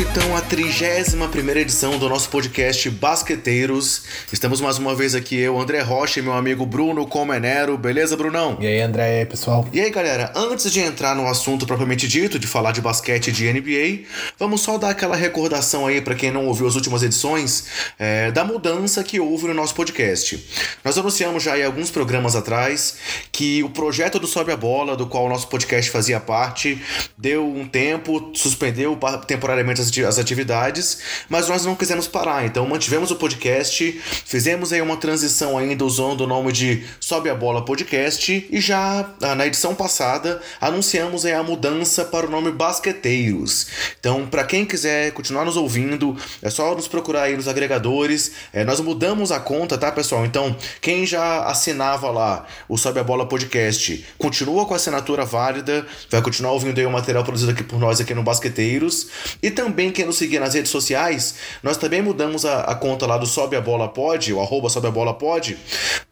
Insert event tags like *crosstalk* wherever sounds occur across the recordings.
Então à 31 edição do nosso podcast Basqueteiros. Estamos mais uma vez aqui, eu, André Rocha e meu amigo Bruno Comenero. Beleza, Brunão? E aí, André, e aí, pessoal? E aí, galera, antes de entrar no assunto propriamente dito, de falar de basquete de NBA, vamos só dar aquela recordação aí para quem não ouviu as últimas edições é, da mudança que houve no nosso podcast. Nós anunciamos já aí alguns programas atrás que o projeto do Sobe a Bola, do qual o nosso podcast fazia parte, deu um tempo, suspendeu temporariamente as atividades, mas nós não quisemos parar, então mantivemos o podcast, fizemos aí uma transição ainda usando o nome de Sobe a Bola Podcast e já ah, na edição passada anunciamos aí a mudança para o nome Basqueteiros. Então, para quem quiser continuar nos ouvindo, é só nos procurar aí nos agregadores. É, nós mudamos a conta, tá, pessoal? Então, quem já assinava lá o Sobe a Bola Podcast, continua com a assinatura válida, vai continuar ouvindo aí o material produzido aqui por nós aqui no Basqueteiros. E também quem nos seguir nas redes sociais, nós também mudamos a, a conta lá do Sobe a Bola Pod, o arroba Sobe a Bola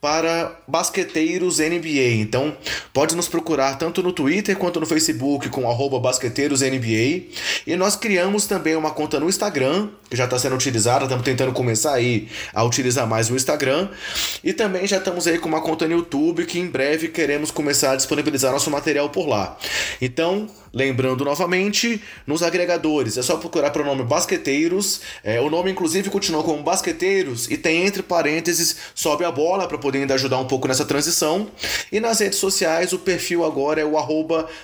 para Basqueteiros NBA. Então, pode nos procurar tanto no Twitter quanto no Facebook com arroba Basqueteiros NBA. E nós criamos também uma conta no Instagram, que já está sendo utilizada, estamos tentando começar aí a utilizar mais o Instagram. E também já estamos aí com uma conta no YouTube que em breve queremos começar a disponibilizar nosso material por lá. Então, lembrando novamente, nos agregadores é só procurar o nome Basqueteiros. É, o nome, inclusive, continua como Basqueteiros e tem entre parênteses sobe a bola para poder ainda ajudar um pouco nessa transição. E nas redes sociais, o perfil agora é o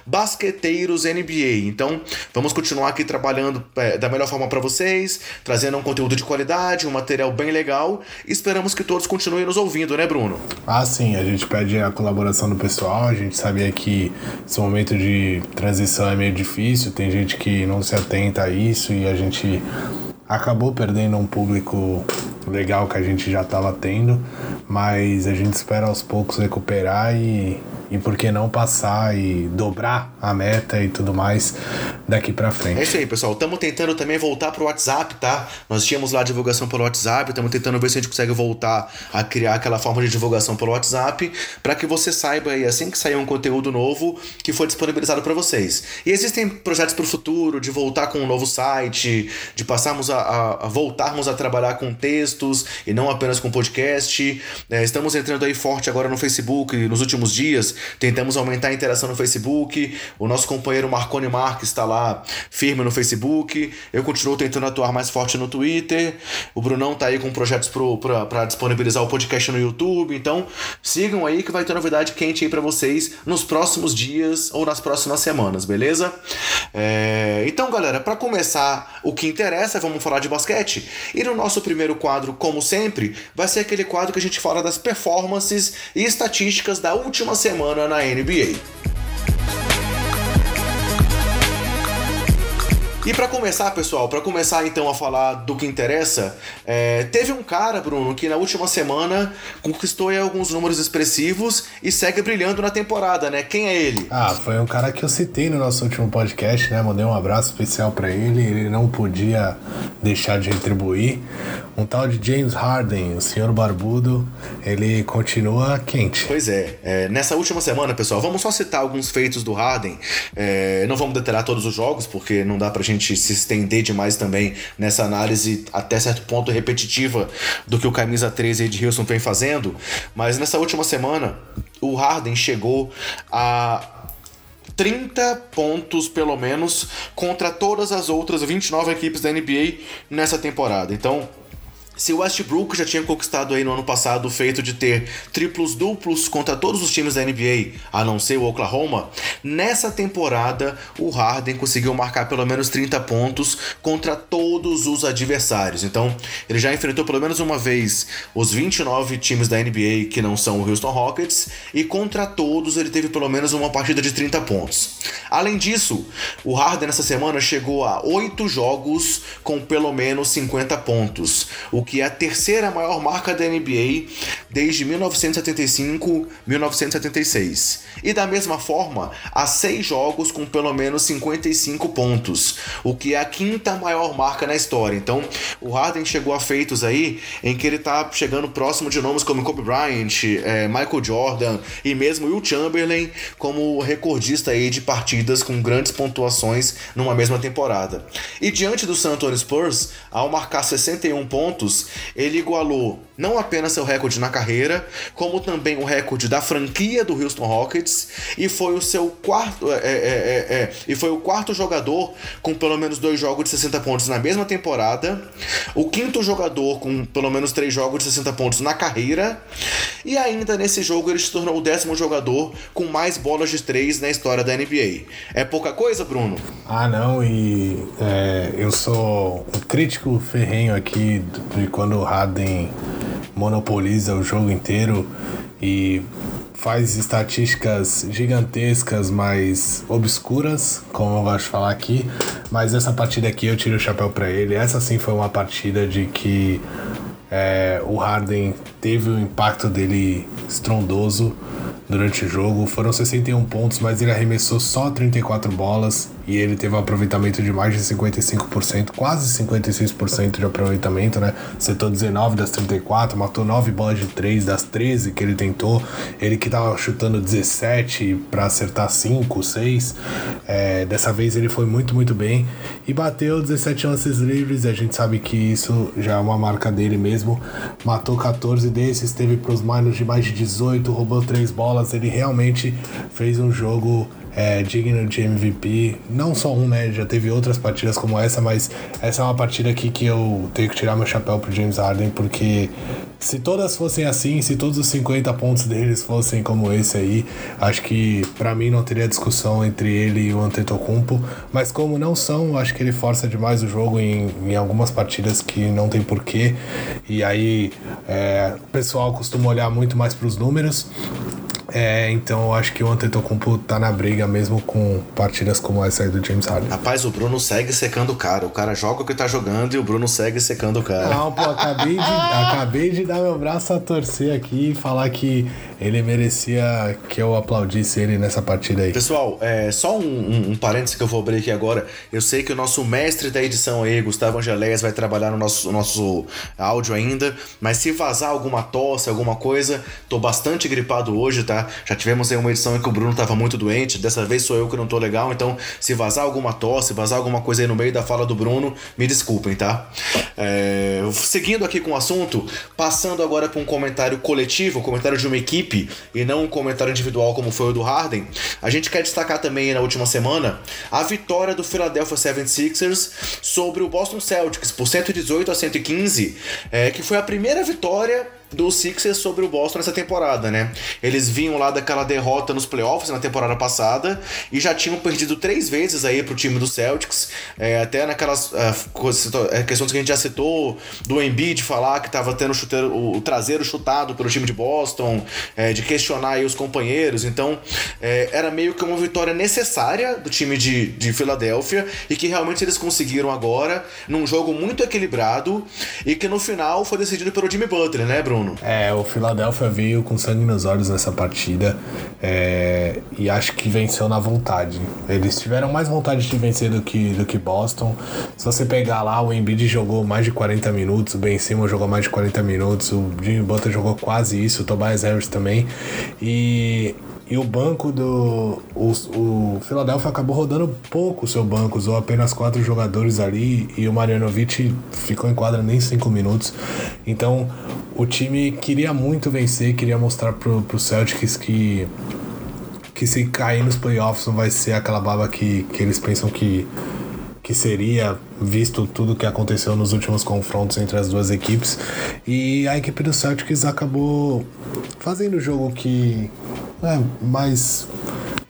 BasqueteirosNBA. Então, vamos continuar aqui trabalhando é, da melhor forma para vocês, trazendo um conteúdo de qualidade, um material bem legal. Esperamos que todos continuem nos ouvindo, né, Bruno? Ah, sim. A gente pede a colaboração do pessoal. A gente sabia que esse momento de transição é meio difícil. Tem gente que não se atenta a isso e a gente acabou perdendo um público legal que a gente já estava tendo, mas a gente espera aos poucos recuperar e e por que não passar e dobrar a meta e tudo mais daqui para frente. É isso aí, pessoal. Estamos tentando também voltar pro WhatsApp, tá? Nós tínhamos lá a divulgação pelo WhatsApp, estamos tentando ver se a gente consegue voltar a criar aquela forma de divulgação pelo WhatsApp, para que você saiba aí assim que sair um conteúdo novo que for disponibilizado para vocês. E existem projetos para o futuro de voltar com um novo site, de passarmos a, a, a, voltarmos a trabalhar com textos e não apenas com podcast. É, estamos entrando aí forte agora no Facebook nos últimos dias tentamos aumentar a interação no Facebook. O nosso companheiro Marconi Marques está lá firme no Facebook. Eu continuo tentando atuar mais forte no Twitter. O Brunão tá aí com projetos para disponibilizar o podcast no YouTube. Então, sigam aí que vai ter novidade quente aí para vocês nos próximos dias ou nas próximas semanas, beleza? É... Então, galera, para começar o que interessa, vamos falar de basquete. E no nosso primeiro quadro, como sempre, vai ser aquele quadro que a gente fala das performances e estatísticas da última semana na NBA. E para começar, pessoal, para começar então a falar do que interessa, é, teve um cara, Bruno, que na última semana conquistou alguns números expressivos e segue brilhando na temporada, né? Quem é ele? Ah, foi um cara que eu citei no nosso último podcast, né? Mandei um abraço especial para ele, ele não podia deixar de retribuir. Um tal de James Harden, o senhor barbudo, ele continua quente. Pois é, é nessa última semana, pessoal, vamos só citar alguns feitos do Harden. É, não vamos detalhar todos os jogos, porque não dá pra gente gente se estender demais também nessa análise até certo ponto repetitiva do que o camisa 13 de Wilson vem fazendo, mas nessa última semana o Harden chegou a 30 pontos pelo menos contra todas as outras 29 equipes da NBA nessa temporada. Então, se o Westbrook já tinha conquistado aí no ano passado o feito de ter triplos duplos contra todos os times da NBA, a não ser o Oklahoma, nessa temporada o Harden conseguiu marcar pelo menos 30 pontos contra todos os adversários. Então, ele já enfrentou pelo menos uma vez os 29 times da NBA que não são o Houston Rockets e contra todos ele teve pelo menos uma partida de 30 pontos. Além disso, o Harden nessa semana chegou a 8 jogos com pelo menos 50 pontos, o que que é a terceira maior marca da NBA desde 1975-1976. E da mesma forma, há seis jogos com pelo menos 55 pontos, o que é a quinta maior marca na história. Então, o Harden chegou a feitos aí em que ele está chegando próximo de nomes como Kobe Bryant, é, Michael Jordan e mesmo Will Chamberlain como recordista aí de partidas com grandes pontuações numa mesma temporada. E diante do San Antonio Spurs, ao marcar 61 pontos, ele igualou não apenas seu recorde na carreira, como também o recorde da franquia do Houston Rockets e foi o seu quarto é, é, é, é, e foi o quarto jogador com pelo menos dois jogos de 60 pontos na mesma temporada, o quinto jogador com pelo menos três jogos de 60 pontos na carreira e ainda nesse jogo ele se tornou o décimo jogador com mais bolas de três na história da NBA. É pouca coisa, Bruno? Ah, não, e é, eu sou um crítico ferrenho aqui de quando o Harden monopoliza o jogo inteiro e faz estatísticas gigantescas, mas obscuras, como eu gosto de falar aqui. Mas essa partida aqui eu tiro o chapéu para ele. Essa sim foi uma partida de que é, o Harden teve o impacto dele estrondoso durante o jogo. Foram 61 pontos, mas ele arremessou só 34 bolas e ele teve um aproveitamento de mais de 55%, quase 56% de aproveitamento, né? Setou 19 das 34, matou 9 bolas de 3 das 13 que ele tentou. Ele que tava chutando 17 para acertar 5, 6. É, dessa vez ele foi muito, muito bem e bateu 17 lances livres. A gente sabe que isso já é uma marca dele mesmo. Matou 14 desses, teve pros manos de mais de 18, roubou 3 bolas. Ele realmente fez um jogo é, digno de MVP. Não só um, né? Já teve outras partidas como essa, mas essa é uma partida aqui que eu tenho que tirar meu chapéu pro James Harden, porque se todas fossem assim, se todos os 50 pontos deles fossem como esse aí, acho que para mim não teria discussão entre ele e o Antetokounmpo, mas como não são, acho que ele força demais o jogo em, em algumas partidas que não tem porquê, e aí é, o pessoal costuma olhar muito mais para os números, é, então eu acho que o Antetokounmpo tá na briga mesmo com partidas como essa aí do James Harden. Rapaz, o Bruno segue secando o cara. O cara joga o que tá jogando e o Bruno segue secando o cara. Não, pô, acabei de, acabei de dar meu braço a torcer aqui e falar que ele merecia que eu aplaudisse ele nessa partida aí. Pessoal, é, só um, um, um parênteses que eu vou abrir aqui agora. Eu sei que o nosso mestre da edição aí, Gustavo Angeléias, vai trabalhar no nosso, nosso áudio ainda, mas se vazar alguma tosse, alguma coisa, tô bastante gripado hoje, tá? Já tivemos aí uma edição em que o Bruno tava muito doente, dessa vez sou eu que não tô legal, então se vazar alguma tosse, vazar alguma coisa aí no meio da fala do Bruno, me desculpem, tá? É, seguindo aqui com o assunto, passando agora para um comentário coletivo, um comentário de uma equipe equipe e não um comentário individual como foi o do Harden, a gente quer destacar também na última semana a vitória do Philadelphia 76ers sobre o Boston Celtics por 118 a 115, é, que foi a primeira vitória do Sixers sobre o Boston nessa temporada, né? Eles vinham lá daquela derrota nos playoffs na temporada passada e já tinham perdido três vezes aí pro time do Celtics, é, até naquelas uh, questões que a gente já citou do Embiid falar que tava tendo chuteiro, o traseiro chutado pelo time de Boston, é, de questionar aí os companheiros, então é, era meio que uma vitória necessária do time de, de Filadélfia e que realmente eles conseguiram agora num jogo muito equilibrado e que no final foi decidido pelo Jimmy Butler, né, Bruno? Bruno? É, o Philadelphia veio com sangue nos olhos nessa partida é, e acho que venceu na vontade. Eles tiveram mais vontade de vencer do que, do que Boston. Se você pegar lá, o Embiid jogou mais de 40 minutos, o Ben Simmons jogou mais de 40 minutos, o Jimmy Butler jogou quase isso, o Tobias Harris também. E e o banco do. O, o Philadelphia acabou rodando pouco o seu banco, usou apenas quatro jogadores ali e o Marianovic ficou em quadra nem cinco minutos. Então o time queria muito vencer, queria mostrar pro, pro Celtics que. Que se cair nos playoffs não vai ser aquela baba que, que eles pensam que, que seria, visto tudo que aconteceu nos últimos confrontos entre as duas equipes. E a equipe do Celtics acabou fazendo o jogo que, é, mais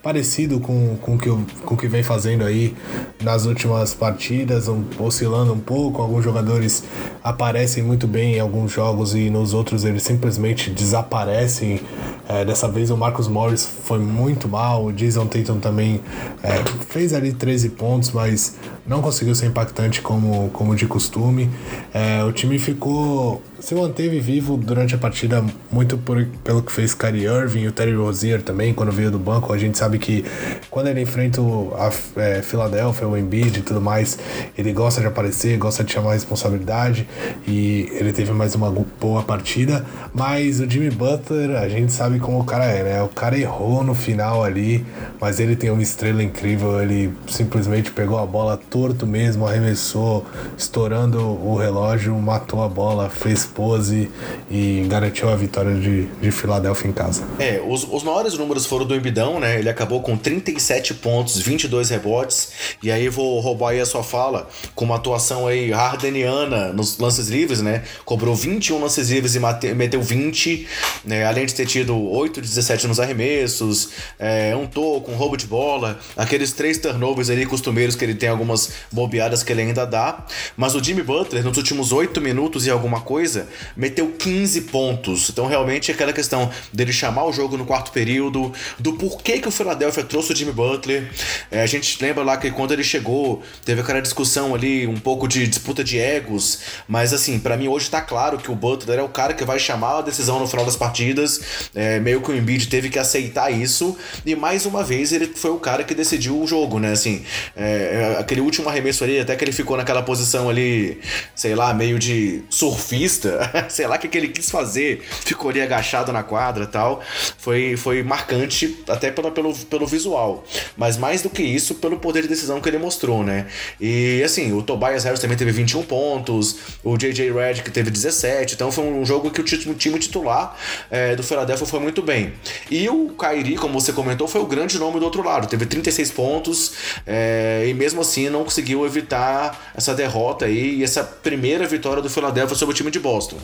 parecido com, com, que, com o que vem fazendo aí nas últimas partidas, um, oscilando um pouco. Alguns jogadores aparecem muito bem em alguns jogos e nos outros eles simplesmente desaparecem É, dessa vez o Marcus Morris foi muito mal, o Jason Tatum também é, fez ali 13 pontos, mas não conseguiu ser impactante como, como de costume. É, o time ficou se manteve vivo durante a partida muito por, pelo que fez Kyrie Irving e o Terry Rozier também, quando veio do banco. A gente sabe que quando ele enfrenta a é, Philadelphia, o Embiid e tudo mais, ele gosta de aparecer, gosta de chamar responsabilidade e ele teve mais uma boa partida. Mas o Jimmy Butler, a gente sabe como o cara é, né? O cara errou no final ali, mas ele tem uma estrela incrível. Ele simplesmente pegou a bola torto mesmo, arremessou, estourando o relógio, matou a bola, fez pose e garantiu a vitória de, de Filadélfia em casa. É, os, os maiores números foram do Embidão, né? Ele acabou com 37 pontos, 22 rebotes. E aí vou roubar aí a sua fala com uma atuação aí hardeniana nos lances livres, né? Cobrou 21 lances livres e mate, meteu 20, né? Além de ter tido 8 de 17 nos arremessos, é, um toco, um roubo de bola, aqueles três turnovers ali costumeiros que ele tem algumas bobeadas que ele ainda dá. Mas o Jimmy Butler, nos últimos 8 minutos e alguma coisa, meteu 15 pontos. Então, realmente, é aquela questão dele chamar o jogo no quarto período, do porquê que o Philadelphia trouxe o Jimmy Butler. É, a gente lembra lá que quando ele chegou, teve aquela discussão ali, um pouco de disputa de egos, mas assim, para mim hoje tá claro que o Butler é o cara que vai chamar a decisão no final das partidas. É, meio que o Embiid teve que aceitar isso, e mais uma vez ele foi o cara que decidiu o jogo, né? Assim, é, é aquele último arremesso ali, até que ele ficou naquela posição ali, sei lá, meio de surfista *laughs* sei lá o que, que ele quis fazer, ficou ali agachado na quadra tal. Foi, foi marcante até pelo, pelo, pelo visual, mas mais do que isso, pelo poder de decisão que ele mostrou, né? E assim, o Tobias Harris também teve 21 pontos, o JJ Redick teve 17, então foi um jogo que o time titular é, do Philadelphia foi muito bem. E o Kyrie, como você comentou, foi o grande nome do outro lado, teve 36 pontos é, e mesmo assim não conseguiu evitar essa derrota aí e essa primeira vitória do Philadelphia sobre o time de Boston.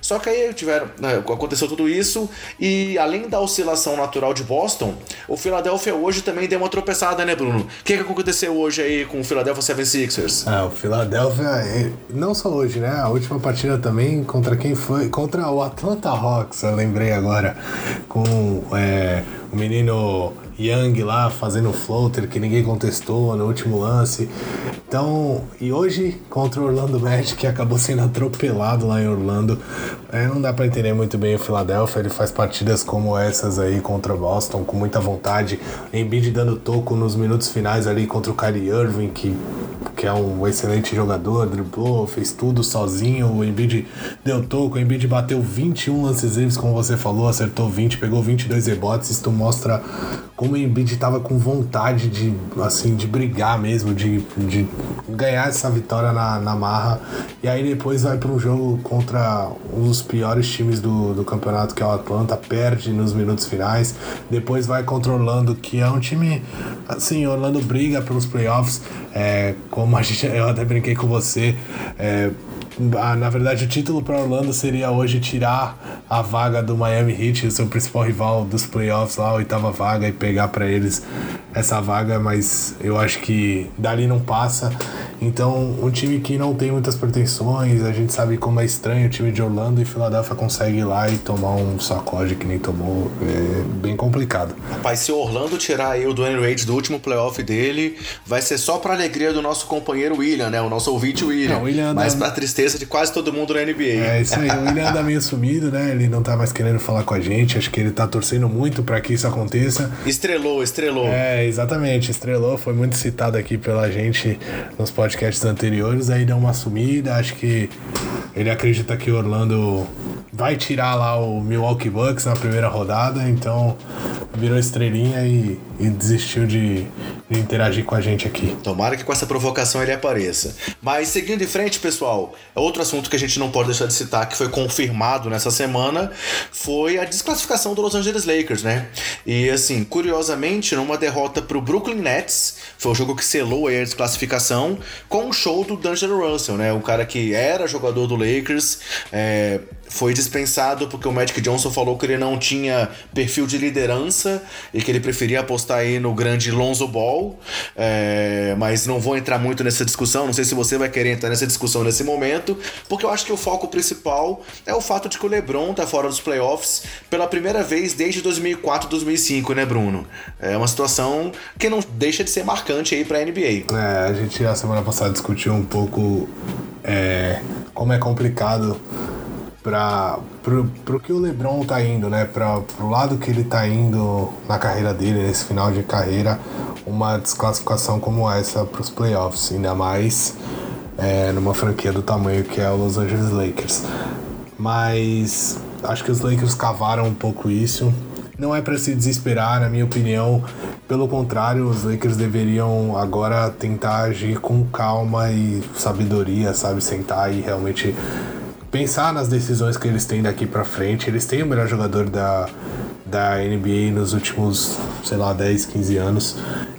Só que aí tiveram, né, aconteceu tudo isso e além da oscilação natural de Boston, o Philadelphia hoje também deu uma tropeçada, né, Bruno? O que, que aconteceu hoje aí com o Philadelphia 76ers? Ah, o Philadelphia, não só hoje, né? A última partida também contra quem foi? Contra o Atlanta Hawks, eu lembrei agora, com é, o menino Young lá fazendo floater que ninguém contestou no último lance. Então, e hoje contra o Orlando Magic que acabou sendo atropelado lá em Orlando. É, não dá para entender muito bem o Philadelphia, ele faz partidas como essas aí contra o Boston com muita vontade. Embiid dando toco nos minutos finais ali contra o Kyrie Irving que que é um excelente jogador, driblou, fez tudo sozinho. O Embiid deu toco, o Embiid bateu 21 lances livres, como você falou, acertou 20, pegou 22 rebotes. Isso mostra como o Embiid estava com vontade de, assim, de brigar mesmo, de, de ganhar essa vitória na, na marra. E aí depois vai para um jogo contra um dos piores times do, do campeonato, que é o Atlanta, perde nos minutos finais. Depois vai contra o Orlando, que é um time, assim, Orlando briga pelos playoffs, é, como a gente, eu até brinquei com você. É, na verdade, o título para Orlando seria hoje tirar a vaga do Miami Heat, o seu principal rival dos playoffs lá, a oitava vaga, e pegar para eles essa vaga, mas eu acho que dali não passa. Então, um time que não tem muitas pretensões, a gente sabe como é estranho o time de Orlando e Filadélfia consegue ir lá e tomar um sacode que nem tomou, é bem complicado. Rapaz, se o Orlando tirar aí o Dwayne Wade do último playoff dele, vai ser só pra alegria do nosso companheiro William, né? O nosso ouvinte William. É, William mas anda... pra tristeza de quase todo mundo na NBA. É isso aí, o William anda meio sumido, né? Ele não tá mais querendo falar com a gente, acho que ele tá torcendo muito para que isso aconteça. Estrelou, estrelou. É, exatamente, estrelou, foi muito citado aqui pela gente nos podcasts podcasts anteriores, aí deu uma sumida. Acho que ele acredita que o Orlando vai tirar lá o Milwaukee Bucks na primeira rodada, então virou estrelinha e, e desistiu de, de, interagir com a gente aqui. Tomara que com essa provocação ele apareça. Mas seguindo em frente, pessoal, outro assunto que a gente não pode deixar de citar, que foi confirmado nessa semana, foi a desclassificação do Los Angeles Lakers, né? E assim, curiosamente, numa derrota pro Brooklyn Nets, foi o jogo que selou a desclassificação, com o show do D'Angelo Russell, né? O cara que era jogador do Lakers, é, foi dispensado porque o Magic Johnson falou que ele não tinha perfil de liderança e que ele preferia apostar aí no grande Lonzo Ball. É, mas não vou entrar muito nessa discussão, não sei se você vai querer entrar nessa discussão nesse momento, porque eu acho que o foco principal é o fato de que o LeBron tá fora dos playoffs pela primeira vez desde 2004, 2005, né, Bruno? É uma situação que não deixa de ser marcante aí pra NBA. É, a gente a semana passada discutiu um pouco é, como é complicado para pro que o LeBron tá indo, né? Para pro lado que ele tá indo na carreira dele, nesse final de carreira, uma desclassificação como essa para os playoffs, ainda mais é, numa franquia do tamanho que é o Los Angeles Lakers. Mas acho que os Lakers cavaram um pouco isso. Não é para se desesperar, na minha opinião. Pelo contrário, os Lakers deveriam agora tentar agir com calma e sabedoria, sabe? Sentar e realmente pensar nas decisões que eles têm daqui para frente. Eles têm o melhor jogador da, da NBA nos últimos, sei lá, 10, 15 anos.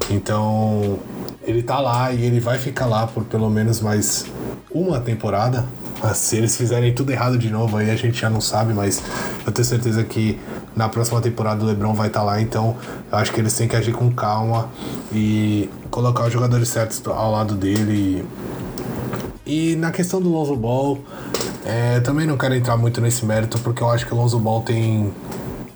Então, ele tá lá e ele vai ficar lá por pelo menos mais uma temporada. Se eles fizerem tudo errado de novo, aí a gente já não sabe, mas eu tenho certeza que na próxima temporada o LeBron vai estar tá lá, então eu acho que eles têm que agir com calma e colocar os jogadores certos ao lado dele. E na questão do Lonzo Ball, é, também não quero entrar muito nesse mérito porque eu acho que o Lonzo Ball tem,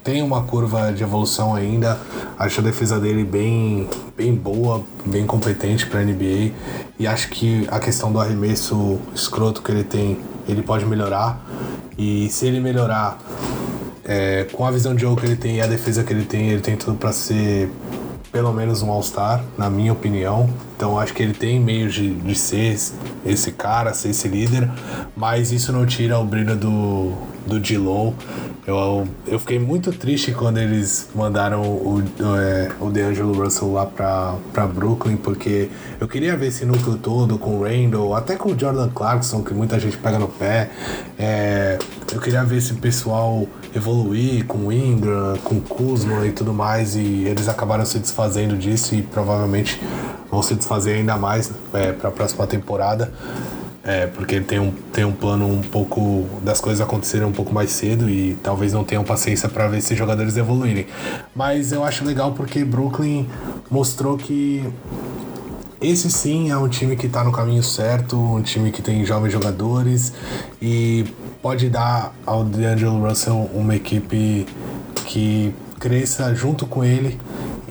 tem uma curva de evolução ainda. Acho a defesa dele bem, bem boa, bem competente para NBA e acho que a questão do arremesso escroto que ele tem, ele pode melhorar. E se ele melhorar é, com a visão de jogo que ele tem e a defesa que ele tem, ele tem tudo para ser pelo menos um All-Star, na minha opinião. Então acho que ele tem meios de, de ser esse cara, ser esse líder, mas isso não tira o brilho do, do D-Low. Eu, eu fiquei muito triste quando eles mandaram o, o, é, o DeAngelo Russell lá pra, pra Brooklyn, porque eu queria ver esse núcleo todo com o Randall, até com o Jordan Clarkson, que muita gente pega no pé. É, eu queria ver esse pessoal evoluir com o Ingram, com o Kuzma e tudo mais, e eles acabaram se desfazendo disso e provavelmente vão se desfazer ainda mais é, para a próxima temporada. É, porque tem um, tem um plano um pouco das coisas acontecerem um pouco mais cedo e talvez não tenham paciência para ver esses jogadores evoluírem. Mas eu acho legal porque Brooklyn mostrou que esse sim é um time que está no caminho certo, um time que tem jovens jogadores e pode dar ao DeAngelo Russell uma equipe que cresça junto com ele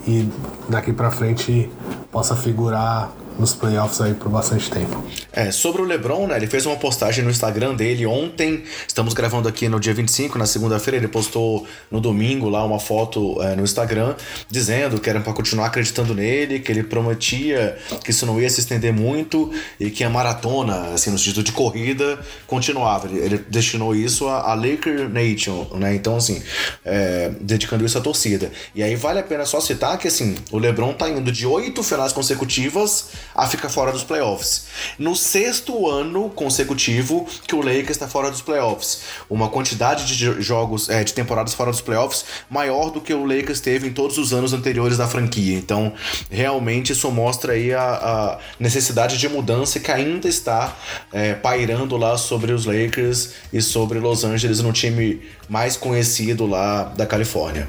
e daqui para frente possa figurar nos playoffs aí por bastante tempo. É, sobre o LeBron, né? Ele fez uma postagem no Instagram dele ontem. Estamos gravando aqui no dia 25, na segunda-feira. Ele postou no domingo lá uma foto é, no Instagram dizendo que era para continuar acreditando nele, que ele prometia que isso não ia se estender muito e que a maratona, assim, no sentido de corrida, continuava. Ele, ele destinou isso a, a, Laker Nation, né? Então, assim, é, dedicando isso à torcida. E aí vale a pena só citar que, assim, o LeBron tá indo de oito finais consecutivas a ficar fora dos playoffs. No sexto ano consecutivo que o Lakers está fora dos playoffs. Uma quantidade de jogos, é, de temporadas fora dos playoffs maior do que o Lakers teve em todos os anos anteriores da franquia. Então, realmente isso mostra aí a, a necessidade de mudança que ainda está é, pairando lá sobre os Lakers e sobre Los Angeles no time mais conhecido lá da Califórnia.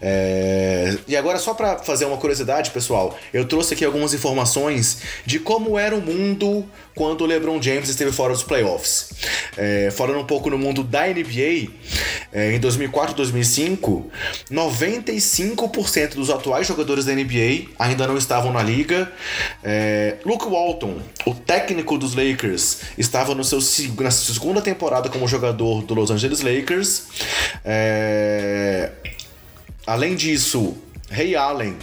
É... E agora, só para fazer uma curiosidade, pessoal, eu trouxe aqui algumas informações de como era o mundo quando o LeBron James esteve fora dos playoffs. É, falando um pouco no mundo da NBA, é, em 2004 e 2005, 95% dos atuais jogadores da NBA ainda não estavam na liga. É, Luke Walton, o técnico dos Lakers, estava no seu, na segunda temporada como jogador do Los Angeles Lakers. É, além disso, Ray Allen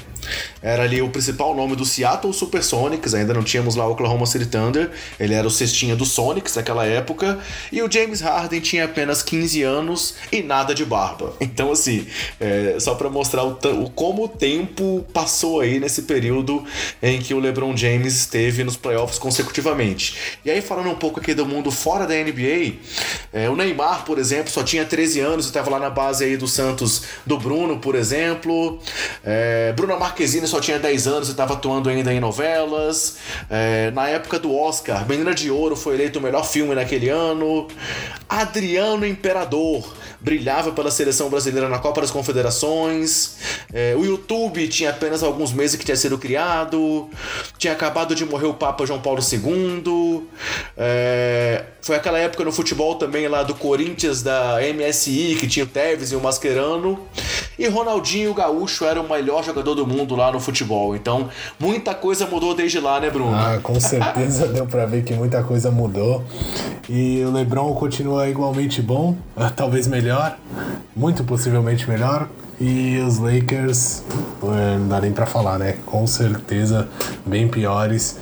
era ali o principal nome do Seattle Supersonics, ainda não tínhamos lá o Oklahoma City Thunder, ele era o cestinha do Sonics naquela época, e o James Harden tinha apenas 15 anos e nada de barba. *laughs* Então, assim, é, só para mostrar o, o, como o tempo passou aí nesse período em que o LeBron James esteve nos playoffs consecutivamente. E aí, falando um pouco aqui do mundo fora da NBA, é, o Neymar, por exemplo, só tinha 13 anos, estava lá na base aí do Santos do Bruno, por exemplo. É, Bruno Marquezine só tinha 10 anos e estava atuando ainda em novelas. É, na época do Oscar, Menina de Ouro foi eleito o melhor filme naquele ano. Adriano Imperador brilhava pela seleção brasileira na Copa das Confederações. É, o YouTube tinha apenas alguns meses que tinha sido criado. Tinha acabado de morrer o Papa João Paulo II. É, foi aquela época no futebol também lá do Corinthians, da MSI, que tinha o Tevez e o Mascherano. E Ronaldinho Gaúcho era o melhor jogador do mundo lá no futebol. Então, muita coisa mudou desde lá, né, Bruno? Ah, com certeza *laughs* deu para ver que muita coisa mudou. E o LeBron continua igualmente bom, *laughs* talvez melhor, muito possivelmente melhor. E os Lakers, não dá nem pra falar, né? Com certeza bem piores.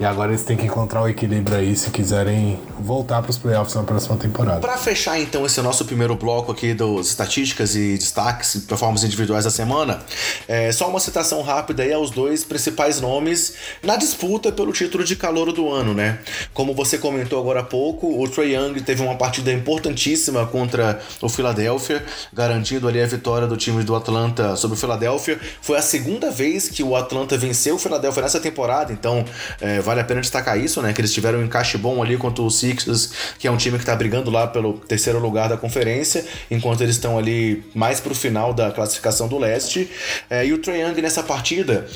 E agora eles têm que encontrar o equilíbrio aí se quiserem voltar para os playoffs na próxima temporada. Para fechar então esse nosso primeiro bloco aqui das estatísticas e destaques e performances individuais da semana, é só uma citação rápida aí aos dois principais nomes na disputa pelo título de calor do ano, né? Como você comentou agora há pouco, o Trey Young teve uma partida importantíssima contra o Philadelphia, garantindo ali a vitória do time do Atlanta sobre o Philadelphia. Foi a segunda vez que o Atlanta venceu o Philadelphia nessa temporada, então é, vale a pena destacar isso, né? Que eles tiveram um encaixe bom ali contra o Sixers, que é um time que está brigando lá pelo terceiro lugar da conferência, enquanto eles estão ali mais pro final da classificação do leste. É, e o Trae Young nessa partida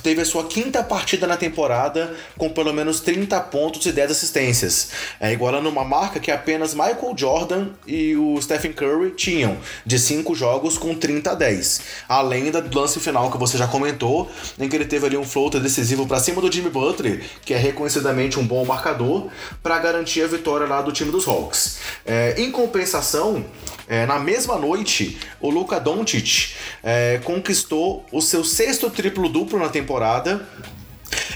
teve a sua quinta partida na temporada com pelo menos 30 pontos e 10 assistências, é, igualando uma marca que apenas Michael Jordan e o Stephen Curry tinham, de 5 jogos com 30 a 10. Além do lance final que você já comentou, em que ele teve ali um floater decisivo para cima do Jimmy Butler, que é reconhecidamente um bom marcador, para garantir a vitória lá do time dos Hawks. É, em compensação, é, na mesma noite, o Luka Doncic é, conquistou o seu sexto triplo-duplo na temporada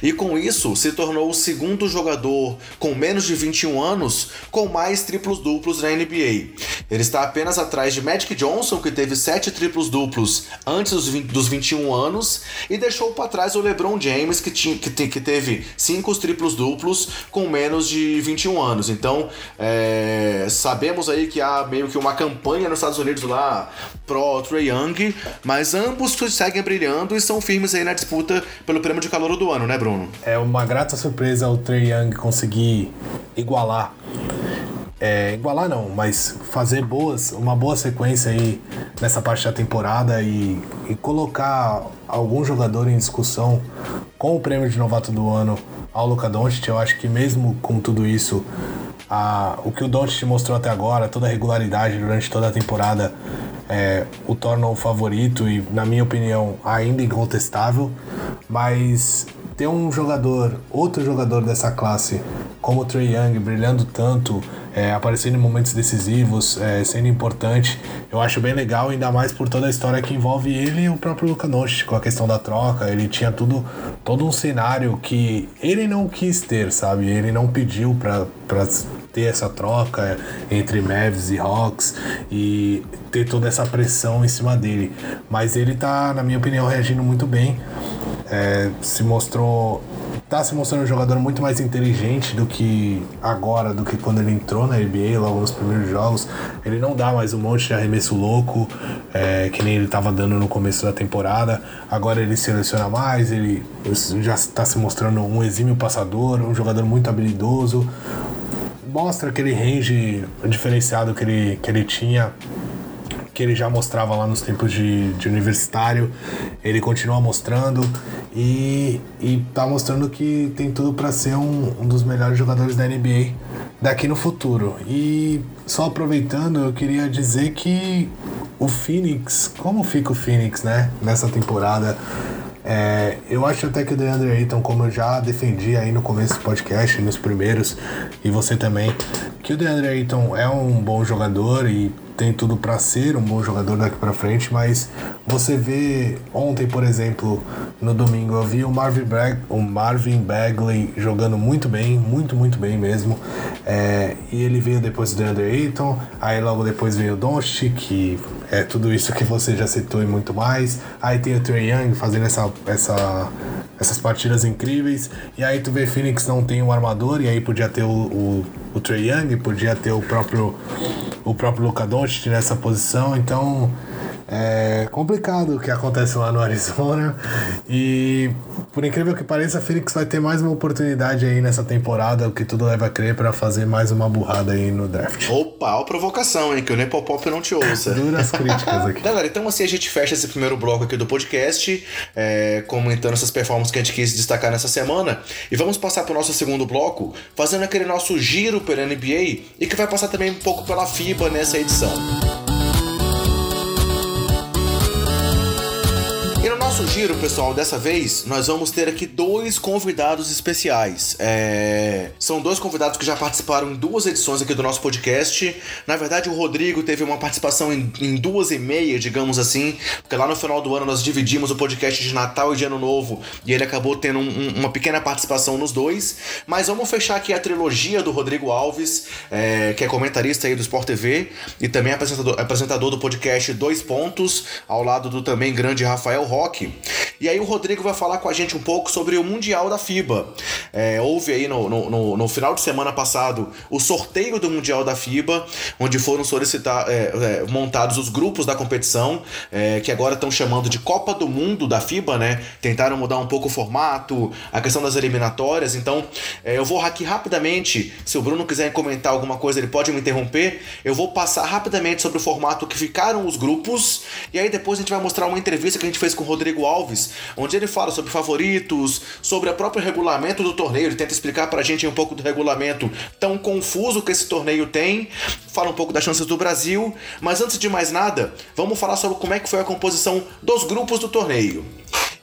e com isso se tornou o segundo jogador com menos de 21 anos com mais triplos duplos na NBA. Ele está apenas atrás de Magic Johnson, que teve 7 triplos duplos antes dos, 20, dos 21 anos, e deixou para trás o LeBron James, que, tinha, que, que teve 5 triplos duplos com menos de 21 anos. Então, é, sabemos aí que há meio que uma campanha nos Estados Unidos lá pro Trey Young, mas ambos seguem brilhando e são firmes aí na disputa pelo prêmio de calor do ano, né, Bruno? É uma grata surpresa o Trey Young conseguir igualar. É, igualar não, mas fazer boas, uma boa sequência aí nessa parte da temporada e, e colocar algum jogador em discussão com o prêmio de novato do ano ao Luka Doncic, eu acho que mesmo com tudo isso, a, o que o Doncic mostrou até agora, toda a regularidade durante toda a temporada, é, o torna o favorito e, na minha opinião, ainda incontestável. Mas ter um jogador, outro jogador dessa classe, como o Trey Young, brilhando tanto, é, aparecendo em momentos decisivos, é, sendo importante, eu acho bem legal, ainda mais por toda a história que envolve ele e o próprio Luka Doncic, com a questão da troca, ele tinha tudo, todo um cenário que ele não quis ter, sabe? Ele não pediu para ter essa troca entre Mavs e Hawks e ter toda essa pressão em cima dele. Mas ele tá, na minha opinião, reagindo muito bem. É, se mostrou tá se mostrando um jogador muito mais inteligente do que agora, do que quando ele entrou na NBA, logo nos primeiros jogos. Ele não dá mais um monte de arremesso louco, é, que nem ele estava dando no começo da temporada. Agora ele seleciona mais, ele já está se mostrando um exímio passador, um jogador muito habilidoso, mostra aquele range diferenciado que ele, que ele tinha que ele já mostrava lá nos tempos de, de universitário, ele continua mostrando e, e tá mostrando que tem tudo para ser um, um, dos melhores jogadores da NBA daqui no futuro. E só aproveitando, eu queria dizer que o Phoenix, como fica o Phoenix, né, nessa temporada? É, eu acho até que o DeAndre Ayton, como eu já defendi aí no começo do podcast, nos primeiros, e você também, que o DeAndre Ayton é um bom jogador e tem tudo para ser um bom jogador daqui para frente, mas você vê ontem, por exemplo, no domingo, eu vi o Marvin, Bag o Marvin Bagley jogando muito bem, muito, muito bem mesmo. É, e ele veio depois do DeAndre Ayton, aí logo depois veio o Doncic, que é tudo isso que você já citou e muito mais. Aí tem o Trey Young fazendo essa, essa, essas partidas incríveis. E aí tu vê Phoenix não tem um armador, e aí podia ter o, o, o Trey Young, podia ter o próprio, o próprio Luka Doncic nessa posição. Então É complicado o que acontece lá no Arizona. E por incrível que pareça, a Phoenix vai ter mais uma oportunidade aí nessa temporada, o que tudo leva a crer para fazer mais uma burrada aí no draft. Opa, ó provocação, hein? Que o Nepopop não te ouça. Duras críticas aqui. *laughs* Galera, então assim a gente fecha esse primeiro bloco aqui do podcast, é, comentando essas performances que a gente quis destacar nessa semana. E vamos passar para o nosso segundo bloco, fazendo aquele nosso giro pela NBA e que vai passar também um pouco pela FIBA nessa edição. Nosso giro, pessoal, dessa vez, nós vamos ter aqui dois convidados especiais. É... São dois convidados que já participaram em duas edições aqui do nosso podcast. Na verdade, o Rodrigo teve uma participação em, em duas e meia, digamos assim, porque lá no final do ano nós dividimos o podcast de Natal e de Ano Novo e ele acabou tendo um, um, uma pequena participação nos dois. Mas vamos fechar aqui a trilogia do Rodrigo Alves, é... que é comentarista aí do Sport TV e também apresentador, apresentador do podcast Dois Pontos, ao lado do também grande Rafael Roque. E aí o Rodrigo vai falar com a gente um pouco sobre o Mundial da FIBA. É, houve aí no, no, no, final de semana passado o sorteio do Mundial da FIBA, onde foram solicitar, é, é, montados os grupos da competição, é, que agora estão chamando de Copa do Mundo da FIBA, né? Tentaram mudar um pouco o formato, a questão das eliminatórias. Então, é, eu vou aqui rapidamente, se o Bruno quiser comentar alguma coisa, ele pode me interromper. Eu vou passar rapidamente sobre o formato que ficaram os grupos, e aí depois a gente vai mostrar uma entrevista que a gente fez com o Rodrigo Alves, onde ele fala sobre favoritos, sobre o próprio regulamento do torneio. Ele tenta explicar pra gente um pouco do regulamento tão confuso que esse torneio tem, fala um pouco das chances do Brasil. Mas antes de mais nada, vamos falar sobre como é que foi a composição dos grupos do torneio.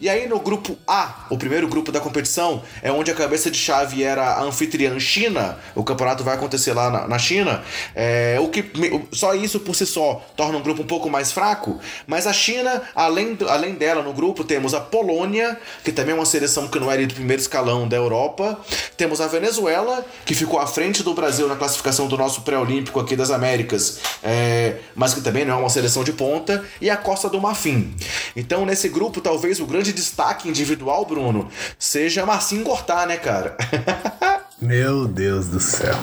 E aí no grupo A, o primeiro grupo da competição, é onde a cabeça de chave era a anfitriã China. O campeonato vai acontecer lá na, na China. É, o que só isso por si só torna um grupo um pouco mais fraco. Mas a China, além, além dela no grupo, temos a Polônia, que também é uma seleção que não é do primeiro escalão da Europa. Temos a Venezuela, que ficou à frente do Brasil na classificação do nosso pré-olímpico aqui das Américas, é, mas que também não é uma seleção de ponta. E a Costa do Marfim. Então nesse grupo, talvez o grande destaque individual, Bruno, seja Marcinho Cortar, né, cara? Meu Deus do céu.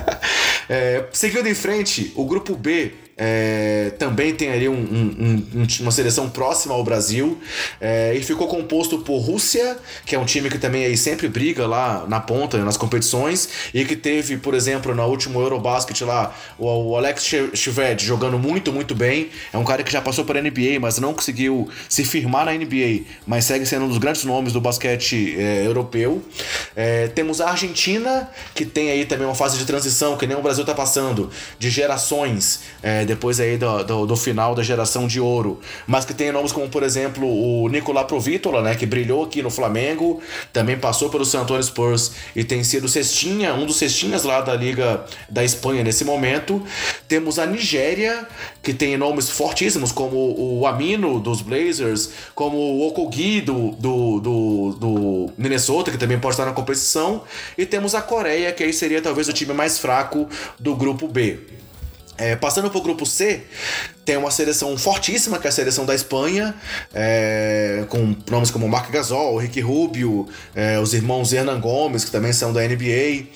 *laughs* é, seguindo em frente, o grupo B é, também tem ali um, um, um, uma seleção próxima ao Brasil é, e ficou composto por Rússia, que é um time que também aí sempre briga lá na ponta, nas competições, e que teve, por exemplo, na última Eurobasket lá, o, o Alex Shved jogando muito, muito bem. É um cara que já passou para NBA, mas não conseguiu se firmar na NBA, mas segue sendo um dos grandes nomes do basquete é, europeu. É, temos a Argentina, que tem aí também uma fase de transição, que nem o Brasil está passando, de gerações é, depois aí do, do, do, final da geração de ouro, mas que tem nomes como, por exemplo, o Nicolás Provítola, né, que brilhou aqui no Flamengo, também passou pelo San Antonio Spurs e tem sido cestinha, um dos cestinhas lá da Liga da Espanha nesse momento. Temos a Nigéria, que tem nomes fortíssimos, como o Amino dos Blazers, como o Okogi do, do, do, do Minnesota, que também pode estar na competição, e temos a Coreia, que aí seria talvez o time mais fraco do grupo B. É, passando para o grupo C, tem uma seleção fortíssima, que é a seleção da Espanha, é, com nomes como Marc Gasol, Ricky Rubio, é, os irmãos Hernan Gomes, que também são da NBA.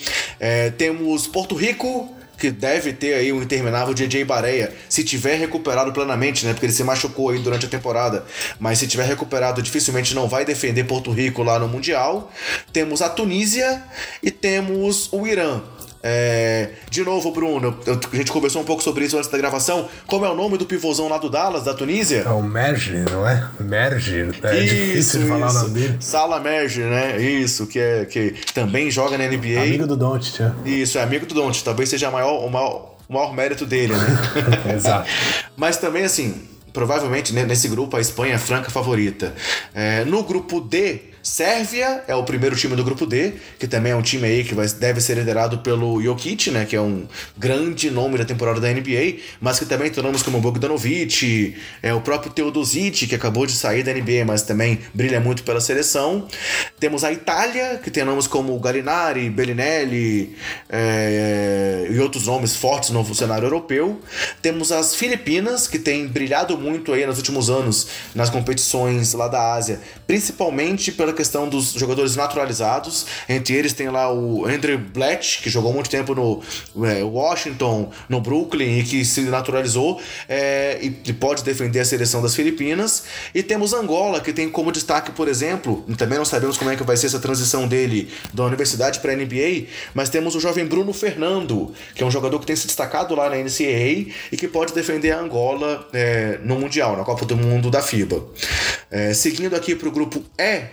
É, temos Porto Rico, que deve ter aí um interminável DJ Bareia, se tiver recuperado plenamente, né? Porque ele se machucou aí durante a temporada. Mas se tiver recuperado, dificilmente não vai defender Porto Rico lá no Mundial. Temos a Tunísia e temos o Irã. É, de novo, Bruno, a gente conversou um pouco sobre isso antes da gravação. Como é o nome do pivôzão lá do Dallas, da Tunísia? É o Merge, não é? Merge. É isso, difícil de falar isso. o nome dele. Sala Merge, né? Isso, que, é, que também joga na NBA. Amigo do Don't, tia. Isso, é amigo do Don't. Talvez seja maior, o, maior, o maior mérito dele, né? *laughs* Exato. *laughs* Mas também, assim, provavelmente né, nesse grupo a Espanha é franca favorita. É, no grupo D Sérvia é o primeiro time do grupo D, que também é um time aí que vai, deve ser liderado pelo Jokic, né, que é um grande nome da temporada da NBA, mas que também tem nomes como Bogdanovic, é o próprio Teodosic, que acabou de sair da NBA, mas também brilha muito pela seleção. Temos a Itália, que tem nomes como Gallinari, Bellinelli é, e outros nomes fortes no cenário europeu. Temos as Filipinas, que tem brilhado muito aí nos últimos anos nas competições lá da Ásia, principalmente pela a questão dos jogadores naturalizados. Entre eles tem lá o Andrew Blatt, que jogou muito tempo no é, Washington, no Brooklyn e que se naturalizou é, e, e, pode defender a seleção das Filipinas. E temos Angola, que tem como destaque, por exemplo, também não sabemos como é que vai ser essa transição dele da universidade para a NBA, mas temos o jovem Bruno Fernando, que é um jogador que tem se destacado lá na NCAA e que pode defender a Angola é, no Mundial, na Copa do Mundo da FIBA. É, seguindo aqui para o grupo E,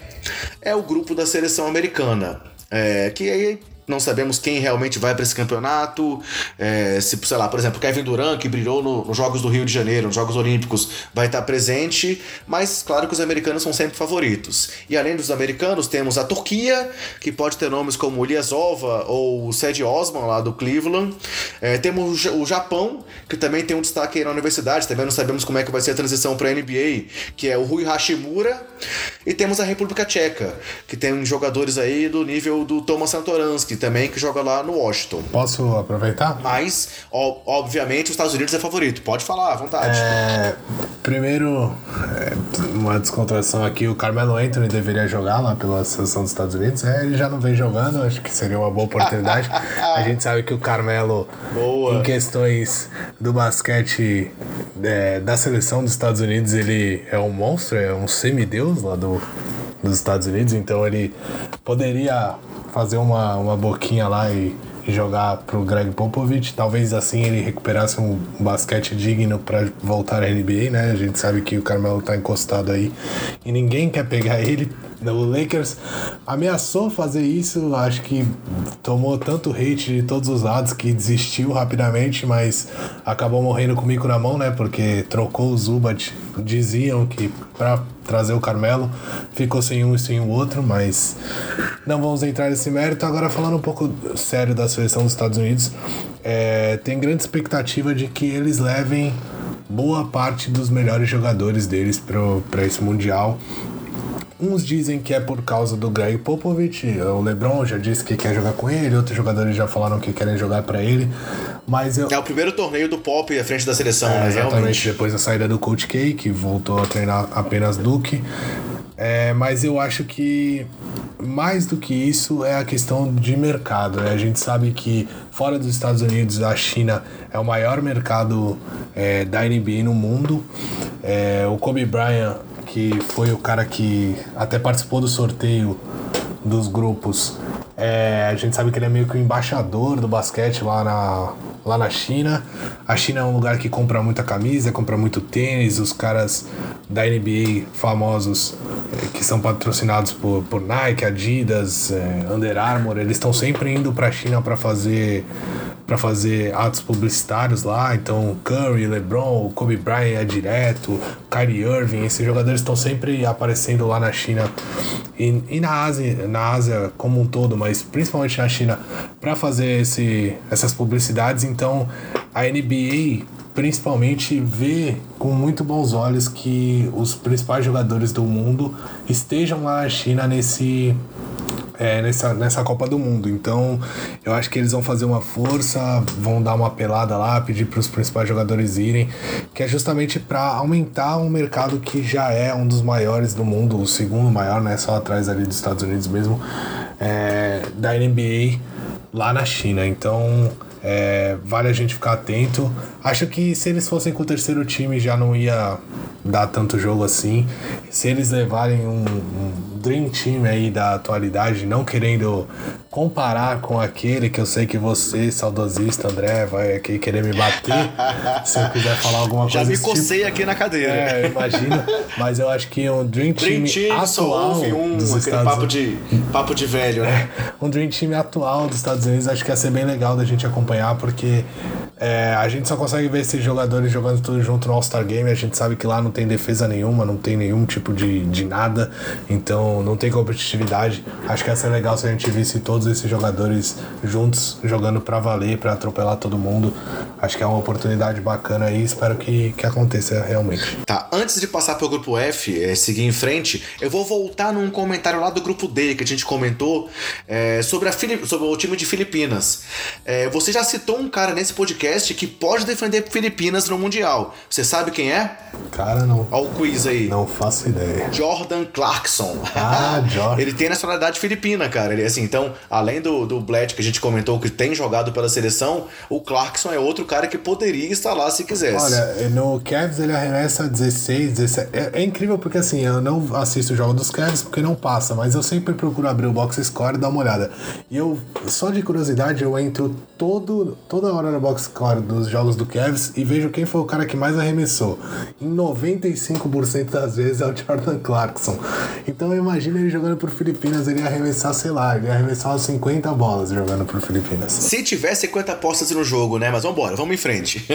é o grupo da seleção americana. É, que aí não sabemos quem realmente vai para esse campeonato. É, se, sei lá, por exemplo, Kevin Durant, que brilhou no, nos Jogos do Rio de Janeiro, nos Jogos Olímpicos, vai estar presente, mas claro que os americanos são sempre favoritos. E além dos americanos, temos a Turquia, que pode ter nomes como Ilyasova ou Sed Osman, lá do Cleveland. É, temos o Japão, que também tem um destaque aí na universidade, também não sabemos como é que vai ser a transição para a NBA, que é o Rui Hashimura. E temos a República Tcheca, que tem jogadores aí do nível do Thomas Santoransky, também, que joga lá no Washington. Posso aproveitar? Mas, ó, obviamente, os Estados Unidos é favorito. Pode falar, à vontade. É, primeiro, é, uma descontração aqui, o Carmelo Anthony deveria jogar lá pela seleção dos Estados Unidos. É, ele já não vem jogando, acho que seria uma boa oportunidade. *laughs* A gente sabe que o Carmelo, boa. em questões do basquete é, da seleção dos Estados Unidos, ele é um monstro, é um semideus lá do, dos Estados Unidos, então ele poderia fazer uma, uma boquinha lá e, jogar pro Greg Popovich. Talvez assim ele recuperasse um basquete digno para voltar à NBA, né? A gente sabe que o Carmelo tá encostado aí e ninguém quer pegar ele o Lakers ameaçou fazer isso, acho que tomou tanto hate de todos os lados que desistiu rapidamente, mas acabou morrendo com o mico na mão, né? Porque trocou o Zubat. Diziam que para trazer o Carmelo ficou sem um e sem o outro, mas não vamos entrar nesse mérito. Agora, falando um pouco sério da seleção dos Estados Unidos, é, tem grande expectativa de que eles levem boa parte dos melhores jogadores deles para esse Mundial. Uns dizem que é por causa do Greg Popovich, o LeBron já disse que quer jogar com ele, outros jogadores já falaram que querem jogar para ele, mas eu... É o primeiro torneio do Pop à frente da seleção, é, né? Exatamente, realmente. depois da saída do Coach K, que voltou a treinar apenas Duke. É, mas eu acho que mais do que isso é a questão de mercado. Né? A gente sabe que fora dos Estados Unidos a China é o maior mercado é, da NBA no mundo. É, o Kobe Bryant que foi o cara que até participou do sorteio dos grupos. É, a gente sabe que ele é meio que o embaixador do basquete lá na, lá na China. A China é um lugar que compra muita camisa, compra muito tênis. Os caras da NBA famosos é, que são patrocinados por, por Nike, Adidas, é, Under Armour, eles estão sempre indo para a China para fazer para fazer atos publicitários lá. Então, Curry, LeBron, Kobe Bryant é direto, Kyrie Irving, esses jogadores estão sempre aparecendo lá na China e, e na Ásia, na Ásia como um todo, mas principalmente na China, para fazer esse, essas publicidades. Então, a NBA principalmente vê com muito bons olhos que os principais jogadores do mundo estejam lá na China nesse é, nessa, nessa Copa do Mundo. Então, eu acho que eles vão fazer uma força, vão dar uma pelada lá, pedir para os principais jogadores irem, que é justamente para aumentar um mercado que já é um dos maiores do mundo, o segundo maior, né, só atrás ali dos Estados Unidos mesmo, é, da NBA lá na China. Então, é, vale a gente ficar atento. Acho que se eles fossem com o terceiro time já não ia dar tanto jogo assim. Se eles levarem um, um Dream Team aí da atualidade, não querendo comparar com aquele que eu sei que você, saudosista André, vai aqui querer me bater. se eu quiser falar alguma Já coisa. Já me cocei tipo. aqui na cadeira. É, imagina. Mas eu acho que um Dream, Dream Team, Team atual. Um, dos Estados papo, de, papo de velho, né? É, um Dream Team atual dos Estados Unidos acho que ia ser bem legal da gente acompanhar, porque é, a gente só consegue ver esses jogadores jogando tudo junto no All-Star Game. A gente sabe que lá não tem defesa nenhuma, não tem nenhum tipo de, de nada. Então não, tem competitividade. Acho que ia ser legal se a gente visse todos esses jogadores juntos, jogando para valer, para atropelar todo mundo. Acho que é uma oportunidade bacana aí, espero que, que aconteça realmente. Tá, antes de passar pro grupo F, é, seguir em frente, eu vou voltar num comentário lá do grupo D que a gente comentou é, sobre, a sobre o time de Filipinas. É, você já citou um cara nesse podcast podcast que pode defender Filipinas no Mundial. Você sabe quem é? Cara, não. Olha o quiz aí. Não faço ideia. Jordan Clarkson. Ah, *laughs* Jordan. ele tem nacionalidade filipina, cara. Ele, assim, então, além do, do Blatt que a gente comentou que tem jogado pela seleção, o Clarkson é outro cara que poderia estar lá se quisesse. Olha, no Cavs ele arremessa 16, 17. É, é incrível porque assim, eu não assisto o jogo dos Cavs porque não passa, mas eu sempre procuro abrir o box score e dar uma olhada. E eu, só de curiosidade, eu entro todo, toda hora no box score dos jogos do Cavs e vejo quem foi o cara que mais arremessou. Em 95% das vezes é o Jordan Clarkson. Então eu imagino ele jogando por Filipinas, ele ia arremessar, sei lá, ele ia arremessar umas 50 bolas jogando por Filipinas. Se tiver 50 apostas no jogo, né? Mas vambora, vamos em frente.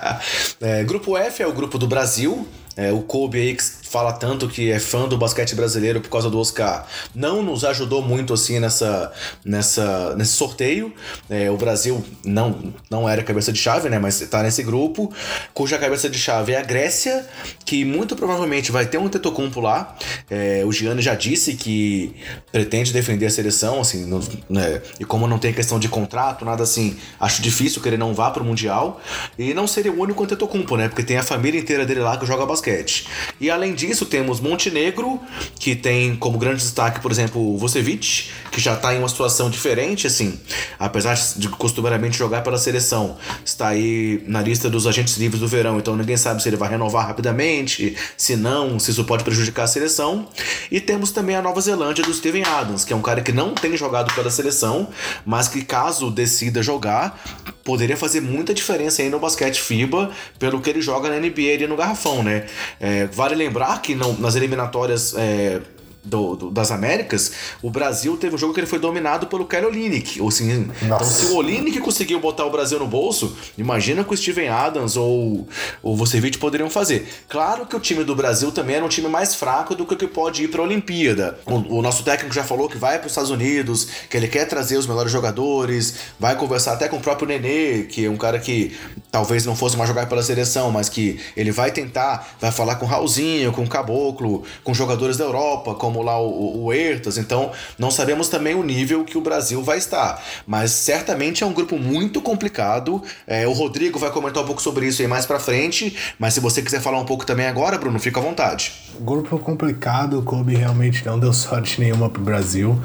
*laughs* é, grupo F é o grupo do Brasil, é, o Kobe aí que fala tanto que é fã do basquete brasileiro por causa do Oscar, não nos ajudou muito assim nessa, nessa, nesse sorteio. É, o Brasil não, não era cabeça de chave, né? Mas está nesse grupo, cuja cabeça de chave é a Grécia, que muito provavelmente vai ter um Tetocumpo lá. É, o Gianni já disse que pretende defender a seleção, assim, no, né? e como não tem questão de contrato, nada assim, acho difícil que ele não vá para o Mundial. E não seria o único Tetocumpo, né? Porque tem a família inteira dele lá que joga basquete. E além disso, temos Montenegro, que tem como grande destaque, por exemplo, Vucevic, que já está em uma situação diferente, assim, apesar de costumeiramente jogar pela seleção, está aí na lista dos agentes livres do verão, então ninguém sabe se ele vai renovar rapidamente, se não, se isso pode prejudicar a seleção. E temos também a Nova Zelândia do Steven Adams, que é um cara que não tem jogado pela seleção, mas que caso decida jogar, poderia fazer muita diferença aí no basquete FIBA, pelo que ele joga na NBA ali no garrafão, né? É, vale lembrar que não, nas eliminatórias é, do, do, das Américas, o Brasil teve um jogo que ele foi dominado pelo Kelly Olynyk. Ou assim, então, se o Olynyk conseguiu botar o Brasil no bolso, imagina que o Steven Adams ou o Vucevic poderiam fazer. Claro que o time do Brasil também era um time mais fraco do que o que pode ir para a Olimpíada. O, o, nosso técnico já falou que vai para os Estados Unidos, que ele quer trazer os melhores jogadores, vai conversar até com o próprio Nenê, que é um cara que talvez não fosse mais jogar pela seleção, mas que ele vai tentar, vai falar com o Raulzinho, com o Caboclo, com jogadores da Europa, com como lá o, o Ertas, então não sabemos também o nível que o Brasil vai estar. Mas certamente é um grupo muito complicado. É, o Rodrigo vai comentar um pouco sobre isso aí mais pra frente, mas se você quiser falar um pouco também agora, Bruno, fica à vontade. Grupo complicado, o Kobe realmente não deu *laughs* sorte nenhuma pro Brasil,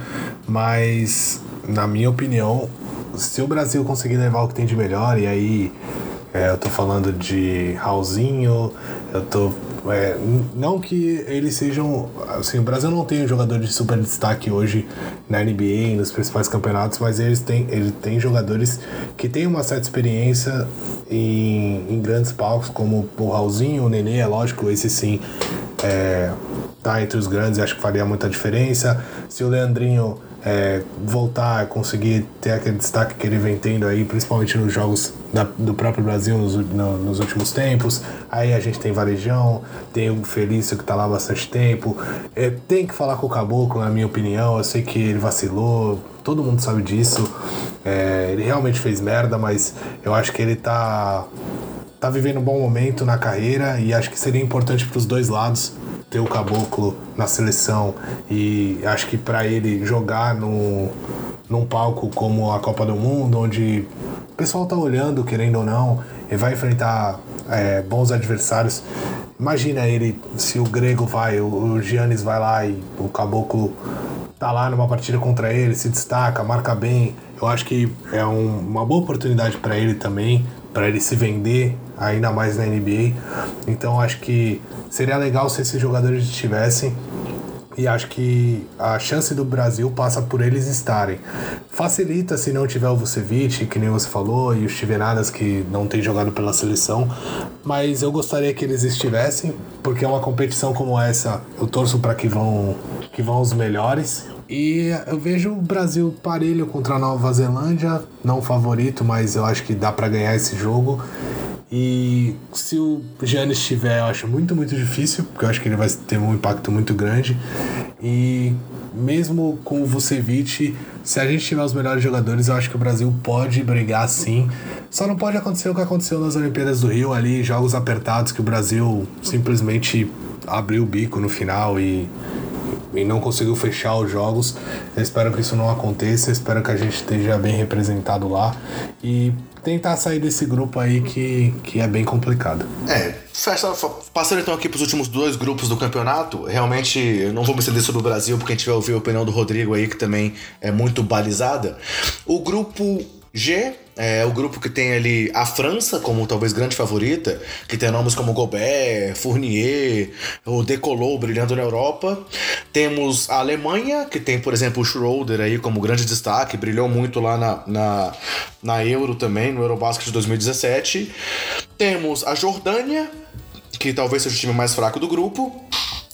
mas na minha opinião, se o Brasil conseguir levar o que tem de melhor, e aí é, eu tô falando de Raulzinho, eu tô é, não que eles sejam. Assim, o Brasil não tem jogador de super destaque hoje na NBA, nos principais campeonatos, mas eles têm, ele tem jogadores que têm uma certa experiência em, em grandes palcos, como o Raulzinho, o Nenê, é lógico, esse sim é, tá entre os grandes, acho que faria muita diferença. Se o Leandrinho é, voltar a conseguir ter aquele destaque que ele vem tendo aí, principalmente nos jogos da, do próprio Brasil nos, no, nos últimos tempos. Aí a gente tem Varejão, tem o Felício que tá lá há bastante tempo. É, tem que falar com o Caboclo, na minha opinião. Eu sei que ele vacilou, todo mundo sabe disso. É, ele realmente fez merda, mas eu acho que ele tá, tá vivendo um bom momento na carreira e acho que seria importante para os dois lados ter o Caboclo na seleção e acho que para ele jogar no, num palco como a Copa do Mundo, onde o pessoal tá olhando, querendo ou não, e vai enfrentar é, bons adversários. Imagina ele, se o Grego vai, o, Giannis vai lá e o Caboclo tá lá numa partida contra ele, se destaca, marca bem. Eu acho que é um, uma boa oportunidade para ele também, para ele se vender ainda mais na NBA. Então acho que seria legal se esses jogadores estivessem. E acho que a chance do Brasil passa por eles estarem. Facilita se não tiver o Vucevic, que nem você falou, e os Tivenadas que não tem jogado pela seleção. Mas eu gostaria que eles estivessem, porque é uma competição como essa, eu torço para que vão, que vão os melhores. E eu vejo o Brasil parelho contra a Nova Zelândia, não favorito, mas eu acho que dá para ganhar esse jogo. E se o Giannis estiver, eu acho muito, muito difícil, porque eu acho que ele vai ter um impacto muito grande. E mesmo com o Vucevic, se a gente tiver os melhores jogadores, eu acho que o Brasil pode brigar sim. Só não pode acontecer o que aconteceu nas Olimpíadas do Rio, ali, jogos apertados, que o Brasil simplesmente abriu o bico no final e e não conseguiu fechar os jogos. Eu espero que isso não aconteça, espero que a gente esteja bem representado lá e tentar sair desse grupo aí que, que é bem complicado. É, passando então aqui para os últimos dois grupos do campeonato, realmente eu não vou me estender sobre o Brasil, porque a gente vai ouvir a opinião do Rodrigo aí, que também é muito balizada. O grupo G é o grupo que tem ali a França como talvez grande favorita, que tem nomes como Gobert, Fournier, o Decolou brilhando na Europa. Temos a Alemanha, que tem, por exemplo, o Schroeder aí como grande destaque, brilhou muito lá na, na, na Euro também, no Eurobasket de 2017. Temos a Jordânia, que talvez seja o time mais fraco do grupo.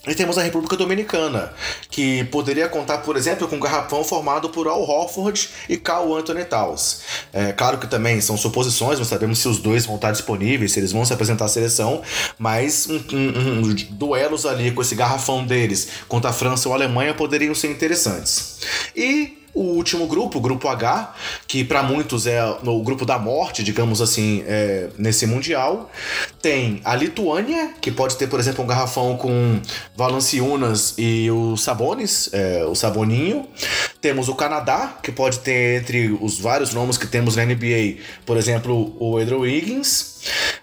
E temos a República Dominicana, que poderia contar, por exemplo, com um garrafão formado por Al Horford e Carl Anthony Towns. É, claro que também são suposições, não sabemos se os dois vão estar disponíveis, se eles vão se apresentar à seleção, mas um, um, um, duelos ali com esse garrafão deles contra a França ou a Alemanha poderiam ser interessantes. E o último grupo, o grupo H, que para muitos é o grupo da morte, digamos assim, é, nesse mundial. Tem a Lituânia, que pode ter, por exemplo, um garrafão com Valanciunas e o Sabonis, é, o Saboninho. Temos o Canadá, que pode ter entre os vários nomes que temos na NBA, por exemplo, o Andrew Wiggins.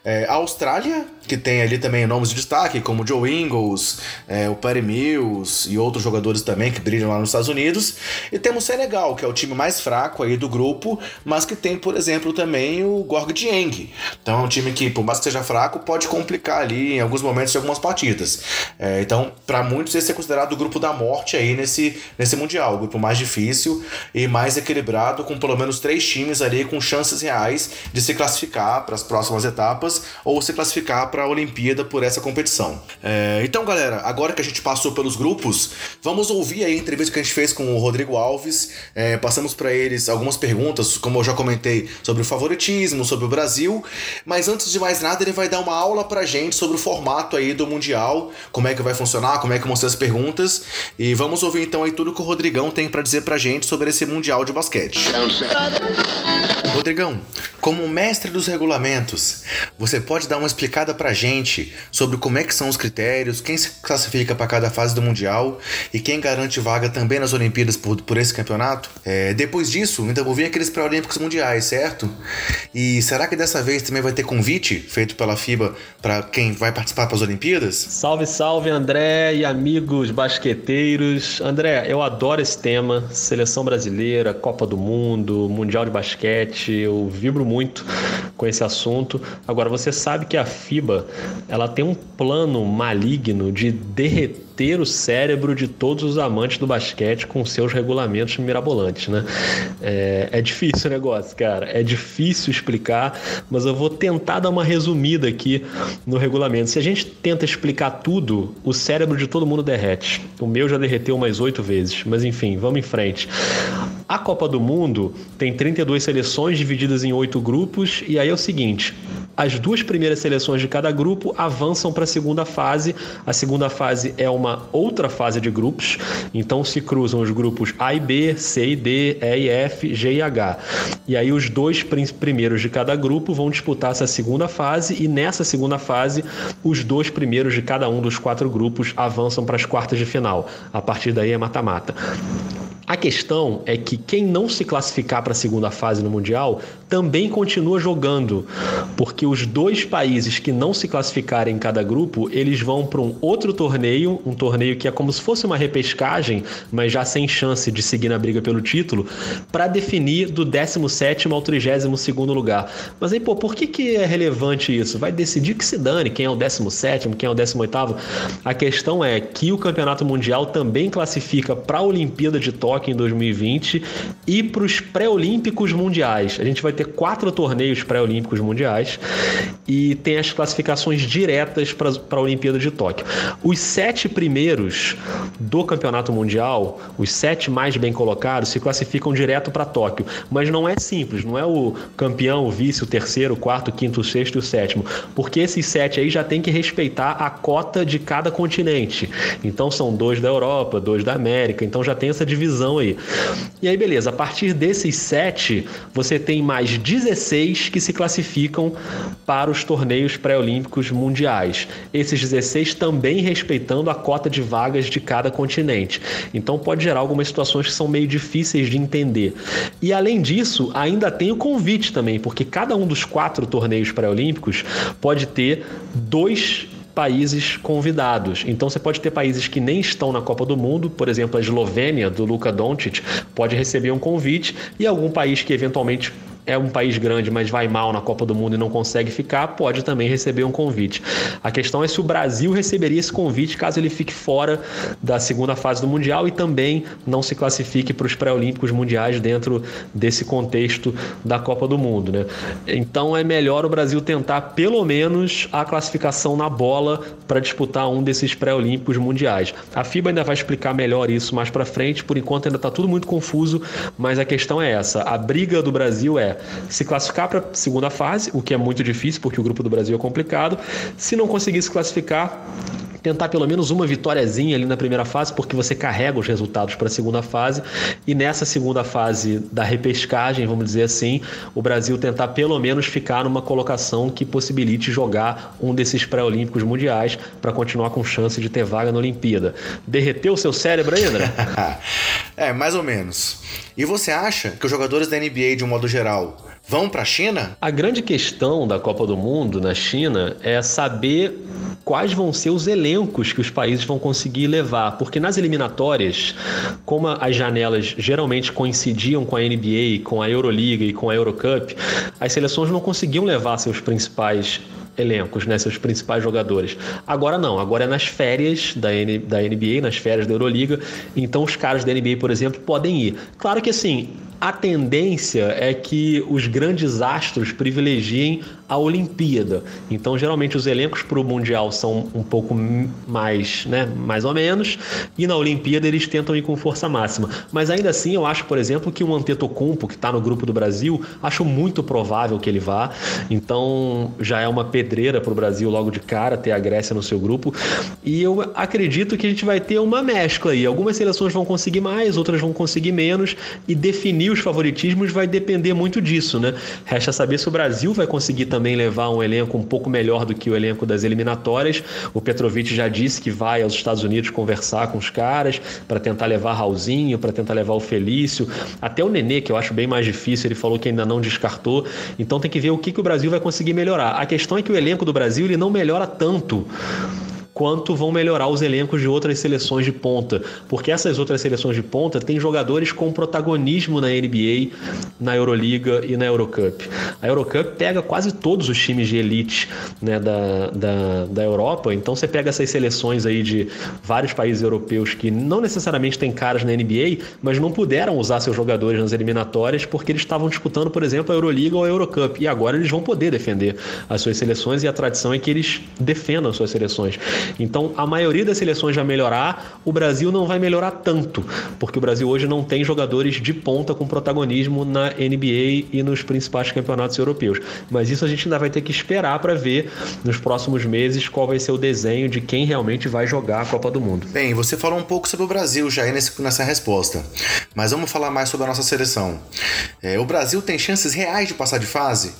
É, a Austrália, que tem ali também nomes de destaque, como Joe Ingles, é, o Perry Mills e outros jogadores também que brilham lá nos Estados Unidos. E temos o Senegal, que é o time mais fraco aí do grupo, mas que tem, por exemplo, também o Gorg Dieng. Então é um time que, por mais que seja fraco, pode complicar ali em alguns momentos de algumas partidas. É, então, para muitos, esse é considerado o grupo da morte aí nesse, nesse Mundial, o grupo mais difícil e mais equilibrado, com pelo menos três times ali com chances reais de se classificar para as próximas etapas ou se classificar para a Olimpíada por essa competição. É, então, galera, agora que a gente passou pelos grupos, vamos ouvir aí a entrevista que a gente fez com o Rodrigo Alves. É, passamos para eles algumas perguntas, como eu já comentei, sobre o favoritismo, sobre o Brasil. Mas antes de mais nada, ele vai dar uma aula pra gente sobre o formato aí do Mundial, como é que vai funcionar, como é que vão ser as perguntas. E vamos ouvir então aí tudo que o Rodrigão tem para dizer pra gente sobre esse Mundial de basquete. Rodrigão, como mestre dos regulamentos, você pode dar uma explicada pra gente sobre como é que são os critérios, quem se classifica para cada fase do Mundial e quem garante vaga também nas Olimpíadas por, por esse campeonato? É, depois disso, ainda vou vir aqueles pré-olímpicos mundiais, certo? E será que dessa vez também vai ter convite feito pela FIBA para quem vai participar para as Olimpíadas? Salve, salve, André e amigos basqueteiros. André, eu adoro esse tema, seleção brasileira, Copa do Mundo, Mundial de Basquete, eu vibro muito com esse assunto. Agora, você sabe que a FIBA ela tem um plano maligno de derreter o cérebro de todos os amantes do basquete com seus regulamentos mirabolantes, né? É, é difícil o negócio, cara. É difícil explicar, mas eu vou tentar dar uma resumida aqui no regulamento. Se a gente tenta explicar tudo, o cérebro de todo mundo derrete. O meu já derreteu umas oito vezes, mas enfim, vamos em frente. A Copa do Mundo tem 32 seleções divididas em oito grupos, e aí é o seguinte: as duas primeiras seleções de cada grupo avançam para a segunda fase. A segunda fase é uma outra fase de grupos, então se cruzam os grupos A e B, C e D, E e F, G e H. E aí os dois primeiros de cada grupo vão disputar essa segunda fase, e nessa segunda fase, os dois primeiros de cada um dos quatro grupos avançam para as quartas de final. A partir daí é mata-mata. A questão é que quem não se classificar para a segunda fase no Mundial também continua jogando, porque os dois países que não se classificarem em cada grupo, eles vão para um outro torneio, um torneio que é como se fosse uma repescagem, mas já sem chance de seguir na briga pelo título, para definir do 17º ao 32º lugar. Mas aí, pô, por que, que é relevante isso? Vai decidir que se dane quem é o 17º, quem é o 18º. A questão é que o Campeonato Mundial também classifica para a Olimpíada de Tóquio Tóquio em 2020 e para os pré-olímpicos mundiais. A gente vai ter quatro torneios pré-olímpicos mundiais e tem as classificações diretas para a Olimpíada de Tóquio. Os sete primeiros do campeonato mundial, os sete mais bem colocados, se classificam direto para Tóquio. Mas não é simples, não é o campeão, o vice, o terceiro, o quarto, o quinto, o sexto e o sétimo, porque esses sete aí já tem que respeitar a cota de cada continente. Então são dois da Europa, dois da América, então já tem essa divisão aí. E aí, beleza, a partir desses sete, você tem mais 16 que se classificam para os torneios pré-olímpicos mundiais. Esses 16 também respeitando a cota de vagas de cada continente. Então pode gerar algumas situações que são meio difíceis de entender. E além disso, ainda tem o convite também, porque cada um dos quatro torneios pré-olímpicos pode ter dois países convidados. Então você pode ter países que nem estão na Copa do Mundo, por exemplo, a Eslovênia do Luka Doncic pode receber um convite e algum país que eventualmente é um país grande, mas vai mal na Copa do Mundo e não consegue ficar, pode também receber um convite. A questão é se o Brasil receberia esse convite caso ele fique fora da segunda fase do Mundial e também não se classifique para os pré-olímpicos mundiais dentro desse contexto da Copa do Mundo. Né? Então é melhor o Brasil tentar pelo menos a classificação na bola para disputar um desses pré-olímpicos mundiais. A FIBA ainda vai explicar melhor isso mais para frente, por enquanto ainda está tudo muito confuso, mas a questão é essa: a briga do Brasil é se classificar para a segunda fase, o que é muito difícil porque o grupo do Brasil é complicado. Se não conseguir se classificar, tentar pelo menos uma vitóriazinha ali na primeira fase, porque você carrega os resultados para a segunda fase. E nessa segunda fase da repescagem, vamos dizer assim, o Brasil tentar pelo menos ficar numa colocação que possibilite jogar um desses pré-olímpicos mundiais para continuar com chance de ter vaga na Olimpíada. Derreteu o seu cérebro aí, André? *laughs* é, mais ou menos. E você acha que os jogadores da NBA, de um modo geral, vão para a China? A grande questão da Copa do Mundo na China é saber quais vão ser os elencos que os países vão conseguir levar, porque nas eliminatórias, como as janelas geralmente coincidiam com a NBA, com a Euroliga e com a Eurocup, as seleções não conseguiam levar seus principais elencos, né, seus principais jogadores. Agora não, agora é nas férias da, N, da NBA, nas férias da Euroliga, então os caras da NBA, por exemplo, podem ir. Claro que assim, a tendência é que os grandes astros privilegiem a Olimpíada. Então, geralmente os elencos para o Mundial são um pouco mais, né, mais ou menos, e na Olimpíada eles tentam ir com força máxima. Mas ainda assim, eu acho, por exemplo, que o Antetokounmpo, que está no grupo do Brasil, acho muito provável que ele vá. Então, já é uma pedreira para o Brasil logo de cara ter a Grécia no seu grupo. E eu acredito que a gente vai ter uma mescla aí. Algumas seleções vão conseguir mais, outras vão conseguir menos, e definir os favoritismos vai depender muito disso, né? Resta saber se o Brasil vai conseguir também levar um elenco um pouco melhor do que o elenco das eliminatórias. O Petrovic já disse que vai aos Estados Unidos conversar com os caras para tentar levar Raulzinho, para tentar levar o Felício, até o Nenê, que eu acho bem mais difícil, ele falou que ainda não descartou. Então tem que ver o que, que o Brasil vai conseguir melhorar. A questão é que o elenco do Brasil ele não melhora tanto quanto vão melhorar os elencos de outras seleções de ponta, porque essas outras seleções de ponta têm jogadores com protagonismo na NBA, na Euroliga e na Eurocup. A Eurocup pega quase todos os times de elite né, da, da, da Europa, então você pega essas seleções aí de vários países europeus que não necessariamente têm caras na NBA, mas não puderam usar seus jogadores nas eliminatórias porque eles estavam disputando, por exemplo, a Euroliga ou a Eurocup, e agora eles vão poder defender as suas seleções e a tradição é que eles defendam as suas seleções. Então, a maioria das seleções vai melhorar, o Brasil não vai melhorar tanto, porque o Brasil hoje não tem jogadores de ponta com protagonismo na NBA e nos principais campeonatos europeus. Mas isso a gente ainda vai ter que esperar para ver nos próximos meses qual vai ser o desenho de quem realmente vai jogar a Copa do Mundo. Bem, você falou um pouco sobre o Brasil já aí nessa resposta, mas vamos falar mais sobre a nossa seleção. É, o Brasil tem chances reais de passar de fase?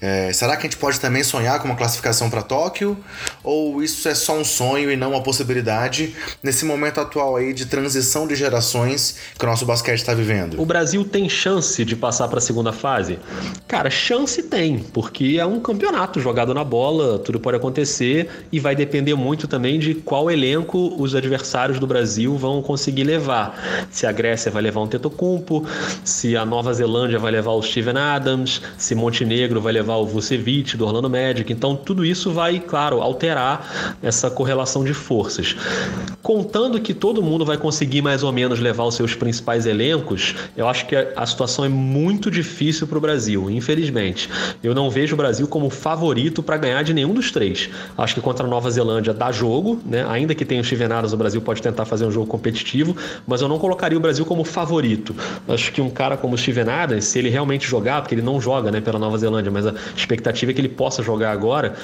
É, será que a gente pode também sonhar com uma classificação para Tóquio? Ou isso é só um sonho e não uma possibilidade nesse momento atual aí de transição de gerações que o nosso basquete está vivendo? O Brasil tem chance de passar para a segunda fase? Cara, chance tem, porque é um campeonato jogado na bola, tudo pode acontecer e vai depender muito também de qual elenco os adversários do Brasil vão conseguir levar. Se a Grécia vai levar um Tetocumpo, se a Nova Zelândia vai levar o Steven Adams, se Montenegro Negro vai levar o Vucevic do Orlando Magic. Então tudo isso vai, claro, alterar essa correlação de forças. Contando que todo mundo vai conseguir mais ou menos levar os seus principais elencos, eu acho que a situação é muito difícil para o Brasil, infelizmente. Eu não vejo o Brasil como favorito para ganhar de nenhum dos três. Acho que contra a Nova Zelândia dá jogo, né? ainda que tenha os chivenados, o Brasil pode tentar fazer um jogo competitivo, mas eu não colocaria o Brasil como favorito. Acho que um cara como o Steven Adams, se ele realmente jogar, porque ele não joga né, pela Nova Zelândia, mas a expectativa é que ele possa jogar agora,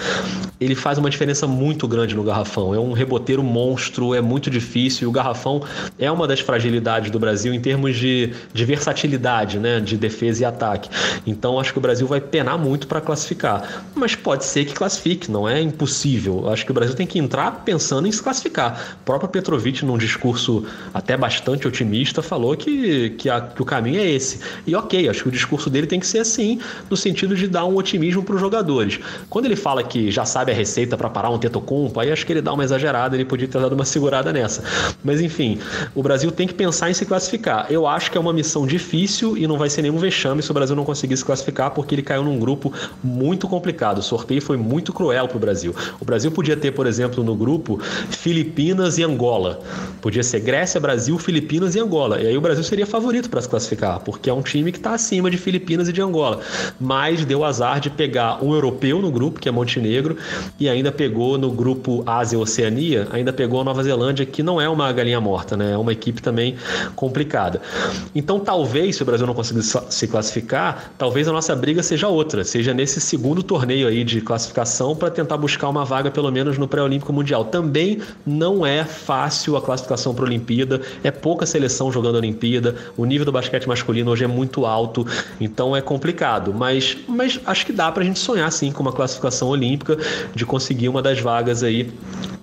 ele faz uma diferença muito grande no garrafão. É um reboteiro monstro, é muito difícil. E o garrafão é uma das fragilidades do Brasil em termos de, de versatilidade, né? De defesa e ataque. Então acho que o Brasil vai penar muito para classificar. Mas pode ser que classifique, não é impossível. Acho que o Brasil tem que entrar pensando em se classificar. O próprio Petrovic, num discurso até bastante otimista, falou que, que, a, que o caminho é esse. E ok, acho que o discurso dele tem que ser assim, no sentido de dar um otimismo para os jogadores. Quando ele fala que já sabe a receita para parar um Tetocumpo, aí acho que ele dá uma exagerada, ele podia ter dado uma segurada nessa. Mas enfim, o Brasil tem que pensar em se classificar. Eu acho que é uma missão difícil e não vai ser nenhum vexame se o Brasil não conseguir se classificar, porque ele caiu num grupo muito complicado. O sorteio foi muito cruel para o Brasil. O Brasil podia ter, por exemplo, no grupo Filipinas e Angola. Podia ser Grécia, Brasil, Filipinas e Angola. E aí o Brasil seria favorito para se classificar, porque é um time que está acima de Filipinas e de Angola. Mas deu azar de pegar um europeu no grupo, que é Montenegro, e ainda pegou no grupo Ásia-Oceania, ainda pegou a Nova Zelândia, que não é uma galinha morta, né? É uma equipe também complicada. Então, talvez, se o Brasil não conseguir se classificar, talvez a nossa briga seja outra, seja nesse segundo torneio aí de classificação para tentar buscar uma vaga, pelo menos, no pré-olímpico mundial. Também não é fácil a classificação para a Olimpíada, é pouca seleção jogando a Olimpíada, o nível do basquete masculino hoje é muito alto, então é complicado. Mas, mas acho que dá para a gente sonhar sim com uma classificação olímpica, de conseguir uma das vagas aí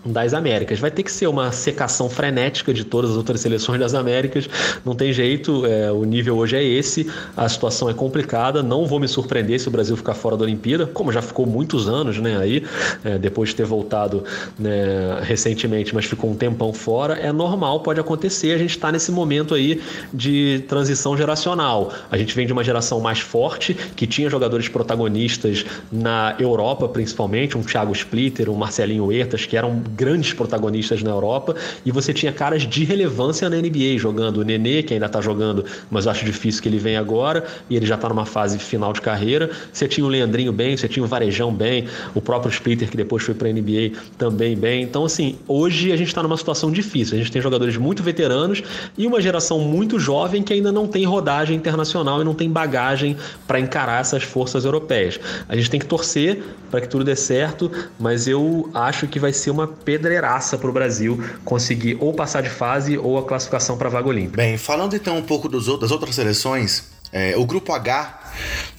das Américas. Vai ter que ser uma secação frenética de todas as outras seleções das Américas, não tem jeito, é, o nível hoje é esse, a situação é complicada, não vou me surpreender se o Brasil ficar fora da Olimpíada, como já ficou muitos anos, né, aí, é, depois de ter voltado né, recentemente, mas ficou um tempão fora, é normal, pode acontecer, a gente está nesse momento aí de transição geracional. A gente vem de uma geração mais forte, que tinha jogadores protagonistas na Europa, principalmente, um Thiago Splitter, um Marcelinho Que eram grandes protagonistas na Europa, e você tinha caras de relevância na NBA jogando. O Nenê, que ainda está jogando, mas acho difícil que ele venha agora, e ele já está numa fase final de carreira. Você tinha o Leandrinho bem, você tinha o Varejão bem, o próprio Splitter, que depois foi para a NBA, também bem. Então, assim, hoje a gente está numa situação difícil. A gente tem jogadores muito veteranos e uma geração muito jovem que ainda não tem rodagem internacional e não tem bagagem para encarar essas forças europeias. A gente tem que torcer para que tudo dê certo, mas eu acho que vai ser uma pedreiraça para o Brasil conseguir ou passar de fase ou a classificação para a vaga olímpica. Bem, falando então um pouco dos, das outras seleções, é, o grupo H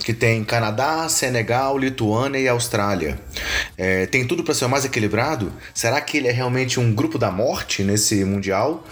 que tem Canadá, Senegal, Lituânia e Austrália. É, tem tudo para ser mais equilibrado? Será que ele é realmente um grupo da morte nesse Mundial?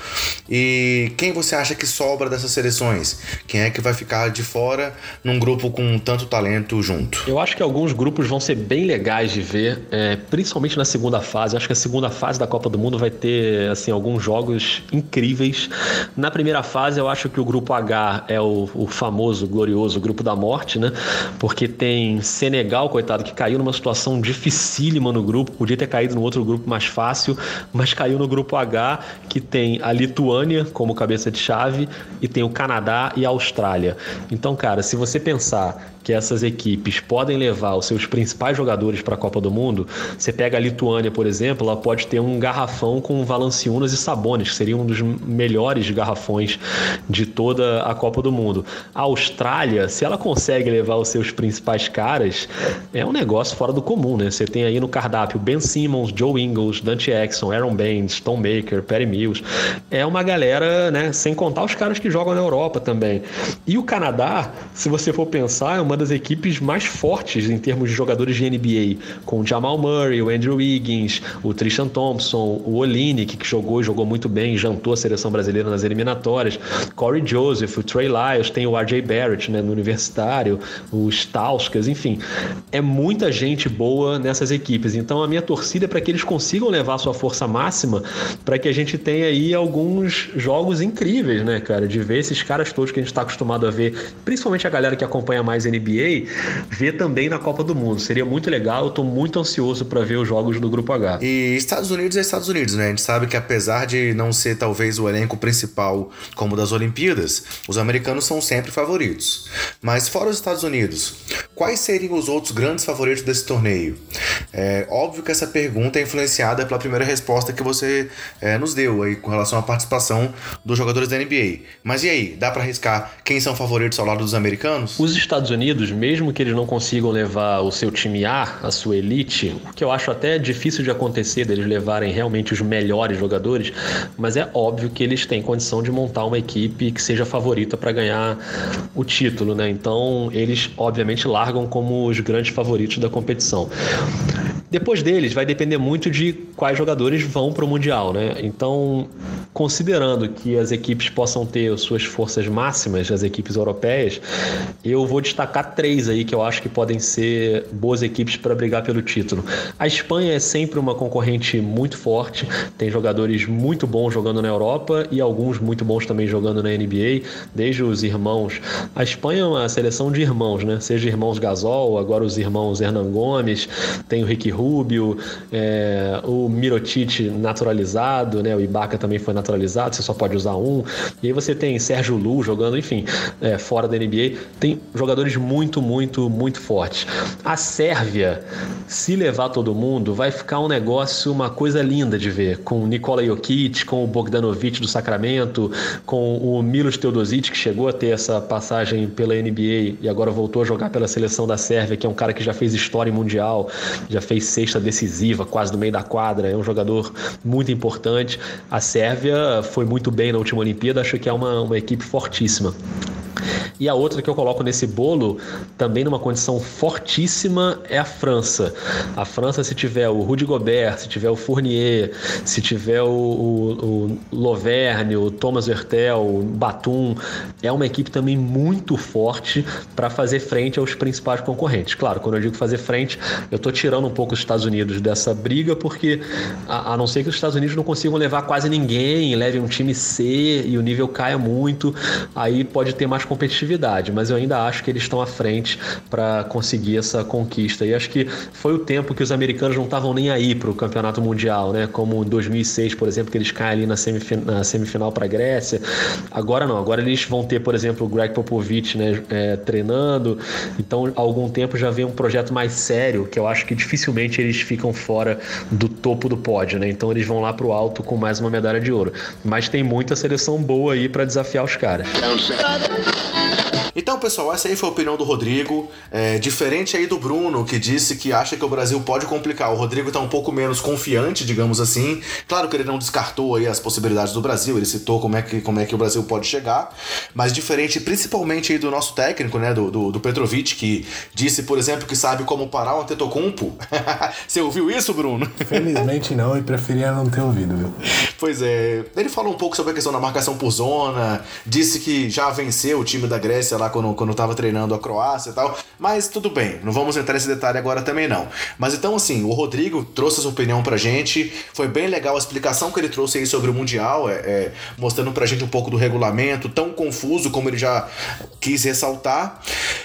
E quem você acha que sobra dessas seleções? Quem é que vai ficar de fora num grupo com tanto talento junto? Eu acho que alguns grupos vão ser bem legais de ver, é, principalmente na segunda fase. Acho que a segunda fase da Copa do Mundo vai ter assim alguns jogos incríveis. Na primeira fase, eu acho que o grupo H é o, o famoso, glorioso grupo da morte, né? Porque tem Senegal, coitado, que caiu numa situação dificílima no grupo, podia ter caído no outro grupo mais fácil, mas caiu no grupo H, que tem a Lituânia como cabeça de chave e tem o Canadá e a Austrália. Então, cara, se você pensar que essas equipes podem levar os seus principais jogadores para a Copa do Mundo, você pega a Lituânia, por exemplo, ela pode ter um garrafão com Valanciunas e Sabonis, que seria um dos melhores garrafões de toda a Copa do Mundo. A Austrália, se ela consegue levar os seus principais caras, é um negócio fora do comum, né? Você tem aí no cardápio Ben Simmons, Joe Ingles, Dante Exxon, Aaron Baines, Tom Baker, Perry Mills. É uma galera, né? Sem contar os caras que jogam na Europa também. E o Canadá, se você for pensar, é uma das equipes mais fortes em termos de jogadores de NBA, com o Jamal Murray, o Andrew Wiggins, o Tristan Thompson, o Olinick, que jogou e jogou muito bem, jantou a seleção brasileira nas eliminatórias, Corey Joseph, o Trey Lyles, tem o RJ Barrett né, no universitário, o Stauskas, enfim. É muita gente boa nessas equipes. Então a minha torcida é para que eles consigam levar sua força máxima para que a gente tenha aí alguns jogos incríveis, né, cara? De ver esses caras todos que a gente está acostumado a ver, principalmente a galera que acompanha mais NBA NBA, ver também na Copa do Mundo. Seria muito legal, eu tô muito ansioso para ver os jogos do Grupo H. E Estados Unidos é Estados Unidos, né? A gente sabe que apesar de não ser talvez o elenco principal como das Olimpíadas, os americanos são sempre favoritos. Mas fora os Estados Unidos, quais seriam os outros grandes favoritos desse torneio? É óbvio que essa pergunta é influenciada pela primeira resposta que você é, nos deu aí com relação à participação dos jogadores da NBA. Mas e aí, dá para arriscar quem são favoritos ao lado dos americanos? Os Estados Unidos, mesmo que eles não consigam levar o seu time A, a sua elite, o que eu acho até difícil de acontecer deles levarem realmente os melhores jogadores, mas é óbvio que eles têm condição de montar uma equipe que seja favorita para ganhar o título, né? Então, eles obviamente largam como os grandes favoritos da competição. Depois deles, vai depender muito de quais jogadores vão para o Mundial, né? Então, considerando que as equipes possam ter suas forças máximas, as equipes europeias, eu vou destacar três aí que eu acho que podem ser boas equipes para brigar pelo título. A Espanha é sempre uma concorrente muito forte, tem jogadores muito bons jogando na Europa e alguns muito bons também jogando na NBA, desde os irmãos. A Espanha é uma seleção de irmãos, né? Seja irmãos Gasol, agora os irmãos Hernan Gomes, tem o Ricky Rubio, é, o Mirotic naturalizado, né? O Ibaka também foi naturalizado, você só pode usar um. E aí você tem Sérgio Lu jogando, enfim, é, fora da NBA. Tem jogadores muito, muito, muito fortes. A Sérvia, se levar todo mundo, vai ficar um negócio, uma coisa linda de ver, com Nikola Jokic, com o Bogdanovic do Sacramento, com o Milos Teodosic, que chegou a ter essa passagem pela NBA e agora voltou a jogar pela seleção da Sérvia, que é um cara que já fez história mundial, já fez cesta decisiva, quase no meio da quadra, é um jogador muito importante. A Sérvia foi muito bem na última Olimpíada, acho que é uma, uma equipe fortíssima. E a outra que eu coloco nesse bolo, também numa condição fortíssima, é a França. A França, se tiver o Rudy Gobert, se tiver o Fournier, se tiver o, o, o Loverne, o Thomas Hurtel, o Batum, é uma equipe também muito forte para fazer frente aos principais concorrentes. Claro, quando eu digo fazer frente, eu estou tirando um pouco os Estados Unidos dessa briga, porque a, a não ser que os Estados Unidos não consigam levar quase ninguém, levem um time C e o nível caia muito, aí pode ter mais competitividade, mas eu ainda acho que eles estão à frente para conseguir essa conquista. E acho que foi o tempo que os americanos não estavam nem aí para o campeonato mundial, né? Como em 2006, por exemplo, que eles caem ali na, na semifinal para a Grécia. Agora não, agora eles vão ter, por exemplo, o Greg Popovich né, é, treinando. Então, há algum tempo já vem um projeto mais sério, que eu acho que dificilmente eles ficam fora do topo do pódio, né? Então, eles vão lá para o alto com mais uma medalha de ouro. Mas tem muita seleção boa aí para desafiar os caras. Thank you. Então, pessoal, essa aí foi a opinião do Rodrigo. É, diferente aí do Bruno, que disse que acha que o Brasil pode complicar. O Rodrigo tá um pouco menos confiante, digamos assim. Claro que ele não descartou aí as possibilidades do Brasil, ele citou como é que, como é que o Brasil pode chegar. Mas diferente, principalmente aí do nosso técnico, né, do, do, do Petrovic, que disse, por exemplo, que sabe como parar o Antetokounmpo. *laughs* Você ouviu isso, Bruno? Felizmente não, e preferia não ter ouvido, viu? Pois é. Ele falou um pouco sobre a questão da marcação por zona, disse que já venceu o time da Grécia lá quando, quando tava treinando a Croácia e tal. Mas tudo bem, não vamos entrar nesse detalhe agora também não. Mas então, assim, o Rodrigo trouxe essa opinião pra gente. Foi bem legal a explicação que ele trouxe aí sobre o Mundial, é, é, mostrando pra gente um pouco do regulamento, tão confuso como ele já quis ressaltar.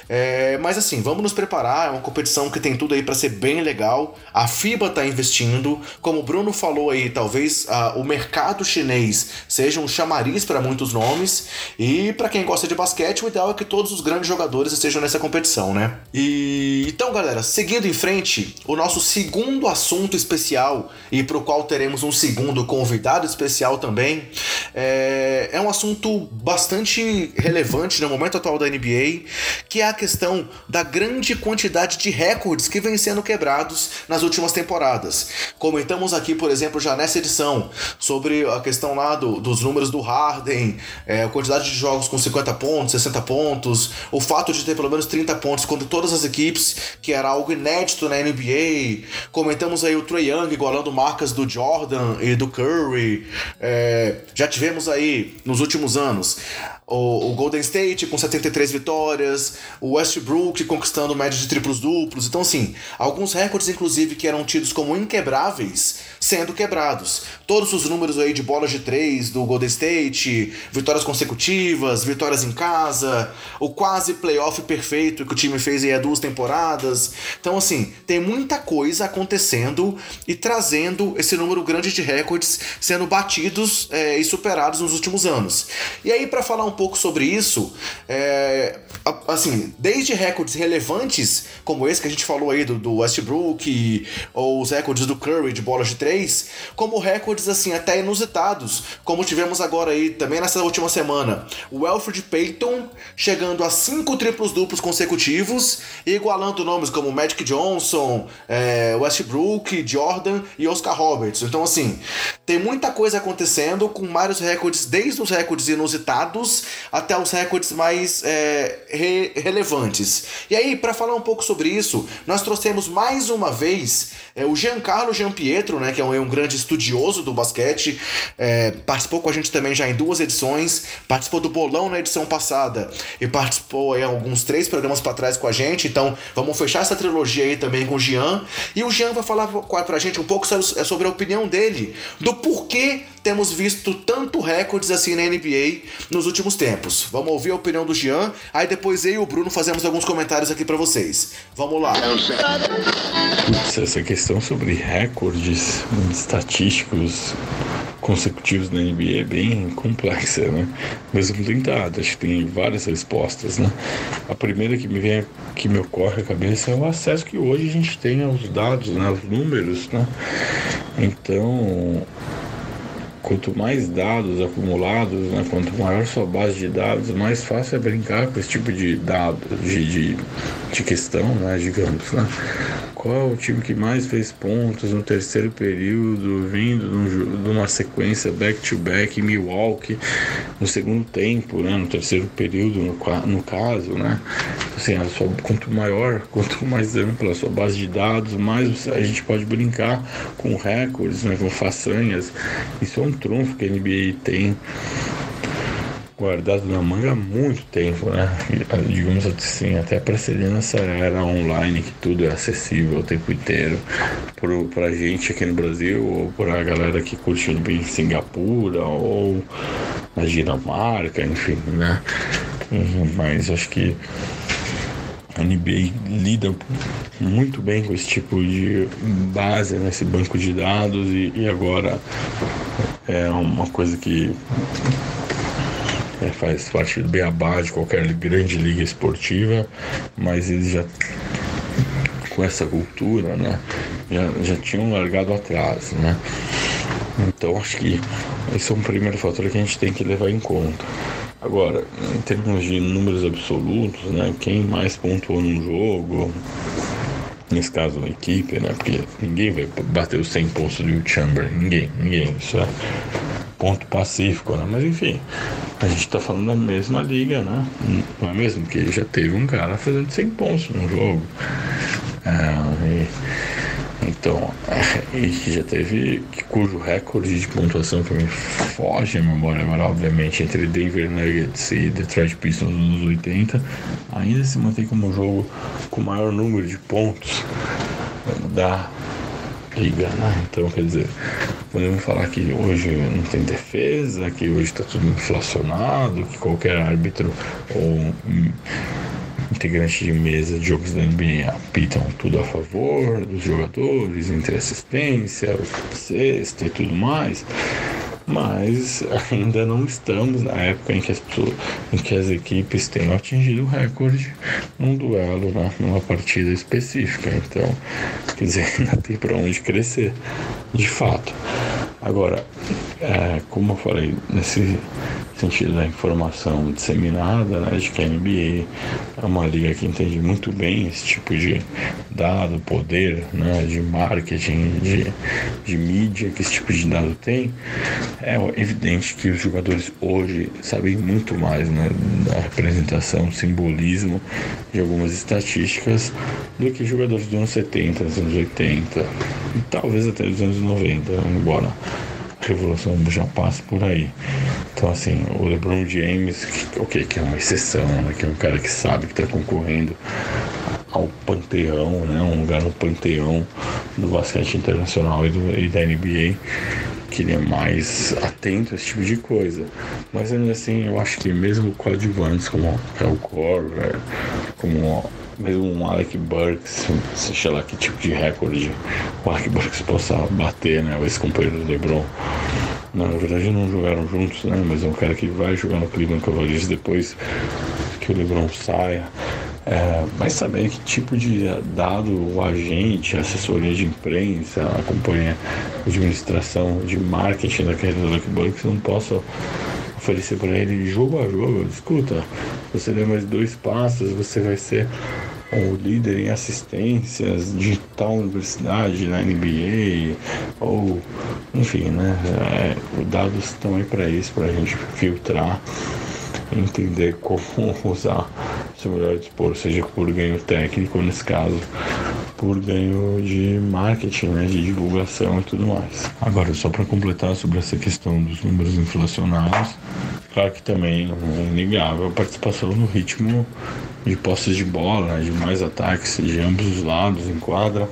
É, mas assim, vamos nos preparar. É uma competição que tem tudo aí para ser bem legal. A FIBA tá investindo. Como o Bruno falou aí, talvez o mercado chinês seja um chamariz para muitos nomes. E para quem gosta de basquete, o ideal é que que todos os grandes jogadores estejam nessa competição, né? E então, galera, seguindo em frente, o nosso segundo assunto especial e para o qual teremos um segundo convidado especial também é, é um assunto bastante relevante no momento atual da NBA, que é a questão da grande quantidade de recordes que vem sendo quebrados nas últimas temporadas. Comentamos aqui, por exemplo, já nessa edição sobre a questão lá do, dos números do Harden, é, a quantidade de jogos com 50 pontos, 60 pontos pontos, o fato de ter pelo menos 30 pontos contra todas as equipes, que era algo inédito na NBA. Comentamos aí o Trey Young igualando marcas do Jordan e do Curry. É, já tivemos aí nos últimos anos o, o, Golden State com 73 vitórias, o Westbrook conquistando média de triplos duplos. Então, assim, alguns recordes, inclusive, que eram tidos como inquebráveis, sendo quebrados. Todos os números aí de bolas de três do Golden State, vitórias consecutivas, vitórias em casa, o quase playoff perfeito que o time fez aí há duas temporadas. Então, assim, tem muita coisa acontecendo e trazendo esse número grande de recordes sendo batidos é, e superados nos últimos anos. E aí, para falar um pouco sobre isso, é, assim, desde recordes relevantes, como esse que a gente falou aí do, do Westbrook, ou os recordes do Curry de bolas de três, como recordes, assim, até inusitados, como tivemos agora aí também nessa última semana. O Alfred Payton chegando a cinco triplos duplos consecutivos igualando nomes como Magic Johnson, é, Westbrook, Jordan e Oscar Roberts. Então, assim, tem muita coisa acontecendo com vários recordes, desde os recordes inusitados até os recordes mais é, re relevantes. E aí, para falar um pouco sobre isso, nós trouxemos mais uma vez é, o Giancarlo Giampietro, né, que é um, é um grande estudioso do basquete, é, participou com a gente também já em duas edições, participou do Bolão na edição passada e participou em alguns três programas para trás com a gente. Então, vamos fechar essa trilogia aí também com o Jean. E o Jean vai falar para a gente um pouco sobre a opinião dele do porquê temos visto tanto recordes assim na NBA nos últimos tempos. Vamos ouvir a opinião do Jean, aí depois eu e o Bruno fazemos alguns comentários aqui para vocês. Vamos lá. Putz, essa questão sobre recordes estatísticos consecutivos na NBA é bem complexa, né? Mas eu tenho dado, acho que tem várias respostas, né? A primeira que me vem, que me ocorre à cabeça é o acesso que hoje a gente tem aos dados, né? aos números, né? Então, quanto mais dados acumulados, né, quanto maior sua base de dados, mais fácil é brincar com esse tipo de dados, de, de, de questão, né, digamos. Né? Qual o time que mais fez pontos no terceiro período, vindo de uma sequência back-to-back Milwaukee no segundo tempo, né? no terceiro período, no, no caso. Né? Assim, a sua, quanto maior, *laughs* quanto mais ampla a sua base de dados, mais a gente pode brincar com recordes, né? com façanhas. Isso é um trunfo que a NBA tem guardado na manga há muito tempo, né? Digamos assim, até precedendo essa era online que tudo é acessível o tempo inteiro pro, pra gente aqui no Brasil ou pra galera que curte em Singapura ou na Dinamarca, enfim, né? Mas acho que a NBA lida muito bem com esse tipo de base nesse banco de dados e, e agora é uma coisa que é, faz parte do beabá de qualquer grande liga esportiva, mas eles já com essa cultura, né, já, já tinham largado atrás, né. Então acho que esse é um primeiro fator que a gente tem que levar em conta. Agora, em termos de números absolutos, né, quem mais pontuou num jogo, nesse caso a equipe, né, porque ninguém vai bater os 100 pontos do Chamberlain, ninguém, ninguém, isso é ponto pacífico, né? Mas enfim, a gente tá falando da mesma liga, né? Não é mesmo? Que já teve um cara fazendo 100 pontos no jogo. É, e, então, é, e já teve cujo recorde de pontuação que me foge a memória obviamente, entre Denver Nuggets e Detroit Pistons nos 80, ainda se mantém como jogo com maior número de pontos da liga, né? Então, quer dizer, podemos falar que hoje não tem defesa, que hoje está tudo inflacionado, que qualquer árbitro ou integrante de mesa de jogos da NBA apitam tudo a favor dos jogadores, entre assistência, cesta e tudo mais mas ainda não estamos na época em que as, em que as equipes tenham atingido o recorde num duelo, né, numa partida específica. Então, quer dizer, *laughs* ainda tem para onde crescer, de fato. Agora, é, como eu falei, nesse sentido da informação disseminada, né, de que a NBA é uma liga que entende muito bem esse tipo de dado, poder, né, de marketing, de, de mídia que esse tipo de dado tem, é evidente que os jogadores hoje sabem muito mais né, da representação, simbolismo de algumas estatísticas do que jogadores dos anos 70, dos anos 80 e talvez até dos anos 90, embora revolução já passe por aí. Então, assim, o LeBron James, que, okay, que é uma exceção, né, que é um cara que sabe que está concorrendo ao panteão, né, um lugar no panteão do basquete internacional e, do, e da NBA, que ele é mais atento a esse tipo de coisa. Mas ainda assim, eu acho que mesmo coadjuvantes como o Korver, como mesmo um Alec Burks, seja lá que tipo de recorde o Alec Burks possa bater, né, esse companheiro do LeBron Não, na verdade não jogaram juntos, né? Mas é um cara que vai jogar no Cleveland Cavaliers depois que o LeBron saia. É, mas saber que tipo de dado o agente, a assessoria de imprensa, a companhia de administração, de marketing da carreira do Lucky Bucks não possa oferecer para ele jogo a jogo. Escuta, você der mais dois passos, você vai ser o líder em assistências de tal universidade na NBA, ou enfim, né? É, os dados estão aí para isso, para a gente filtrar, entender como *laughs* usar seu melhor dispor, seja por ganho técnico, nesse caso, por ganho de marketing, né, de divulgação e tudo mais. Agora, só para completar sobre essa questão dos números inflacionados, claro que também é inegável a participação no ritmo de posses de bola, né, de mais ataques de ambos os lados em quadra.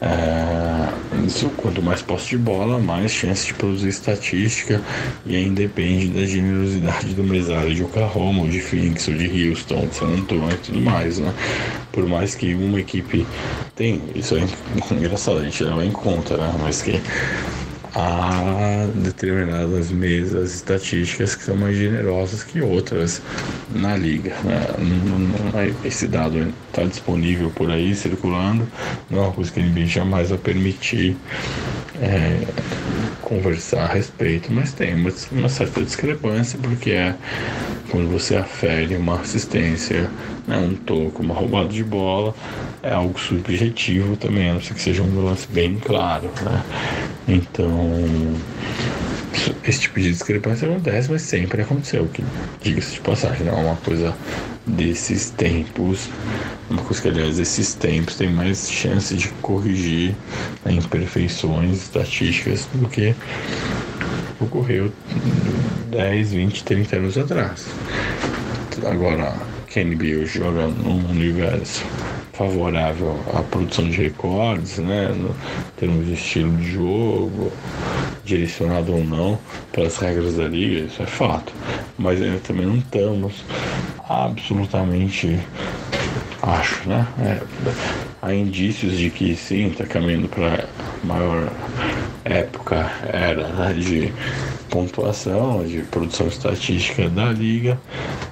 É, isso, quanto mais posse de bola, mais chance de produzir estatística e aí depende da generosidade do mesário de Oklahoma, ou de Phoenix, ou de Houston, de San Antonio e tudo mais, né? Por mais que uma equipe tem, isso é engraçado, a gente leva em conta, né? Mas que há determinadas mesas estatísticas que são mais generosas que outras na liga. Né? Esse dado está disponível por aí, circulando, não é uma coisa que a NBA jamais vai permitir é, conversar a respeito, mas tem uma, certa discrepância porque é quando você afere uma assistência, né, um toco, uma roubada de bola, é algo subjetivo também, a não ser que seja um lance bem claro. Né? Então, esse tipo de discrepância acontece, mas sempre aconteceu, que diga-se de passagem, não é uma coisa desses tempos, uma coisa que aliás esses tempos tem mais chance de corrigir né, imperfeições estatísticas do que ocorreu 10, 20, 30 anos atrás. Agora, que a NBA joga num universo favorável à produção de recordes, né, no termos de estilo de jogo, direcionado ou não pelas regras da liga, isso é fato. Mas ainda também não estamos absolutamente, acho, né? É, há indícios de que sim, está caminhando para maior época era né, de pontuação, de produção estatística da liga,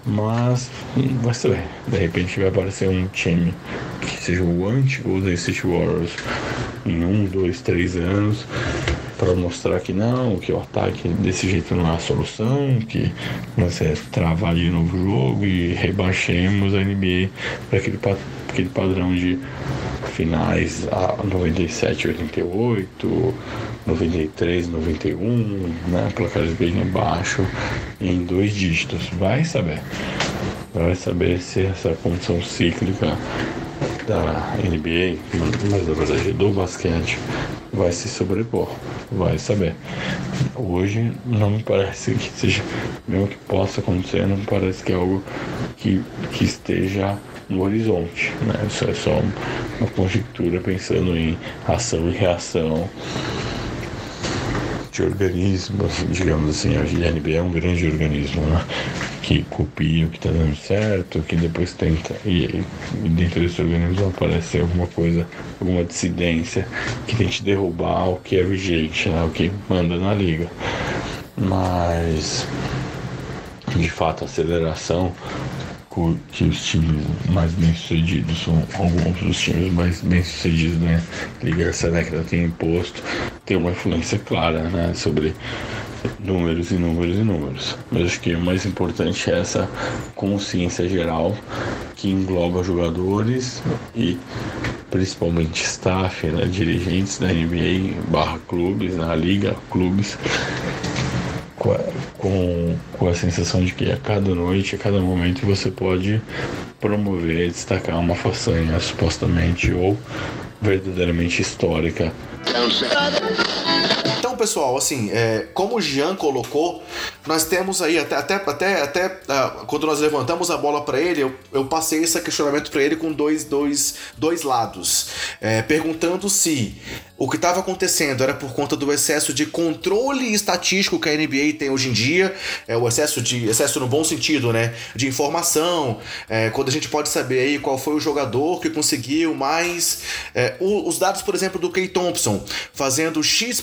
mas vai saber, de repente vai aparecer um time que seja o anti-Golden State Warriors em um, dois, três anos para mostrar que não, que o ataque desse jeito não é a solução, que nós é travar de novo o jogo e rebaixemos a NBA para aquele, aquele padrão de finais a 97, 88, 93, 91, né? Placares bem embaixo em dois dígitos. Vai saber. Vai saber se essa condição cíclica da NBA, mas na verdade do basquete, vai se sobrepor. Vai saber. Hoje não me parece que seja, mesmo que possa acontecer, não me parece que é algo que, que esteja no horizonte. Né? Isso é só uma conjectura pensando em ação e reação de organismos, digamos assim, a GNB é um grande organismo, né? Que copia o que está dando certo, que depois tenta, e, e dentro desse organismo aparece alguma coisa, alguma dissidência que tente derrubar o que é vigente, né? o que manda na liga. Mas, de fato, a aceleração que os times mais bem sucedidos são alguns dos times mais bem sucedidos, né? Liga essa década tem imposto, tem uma influência clara, né? Sobre números e números e números. Mas acho que o mais importante é essa consciência geral que engloba jogadores e principalmente staff, né? dirigentes da NBA, barra clubes, na liga, clubes com, com a sensação de que a cada noite, a cada momento você pode promover, destacar uma façanha supostamente ou verdadeiramente histórica. Então, pessoal, assim, é, como o Jean colocou, nós temos aí, até, até, até, até uh, quando nós levantamos a bola para ele, eu, eu, passei esse questionamento para ele com dois, dois, dois lados, é, perguntando se o que estava acontecendo era por conta do excesso de controle estatístico que a NBA tem hoje em dia, é o excesso de excesso no bom sentido, né, de informação, é, quando a gente pode saber aí qual foi o jogador que conseguiu mais é, os dados, por exemplo, do Kay Thompson, fazendo X X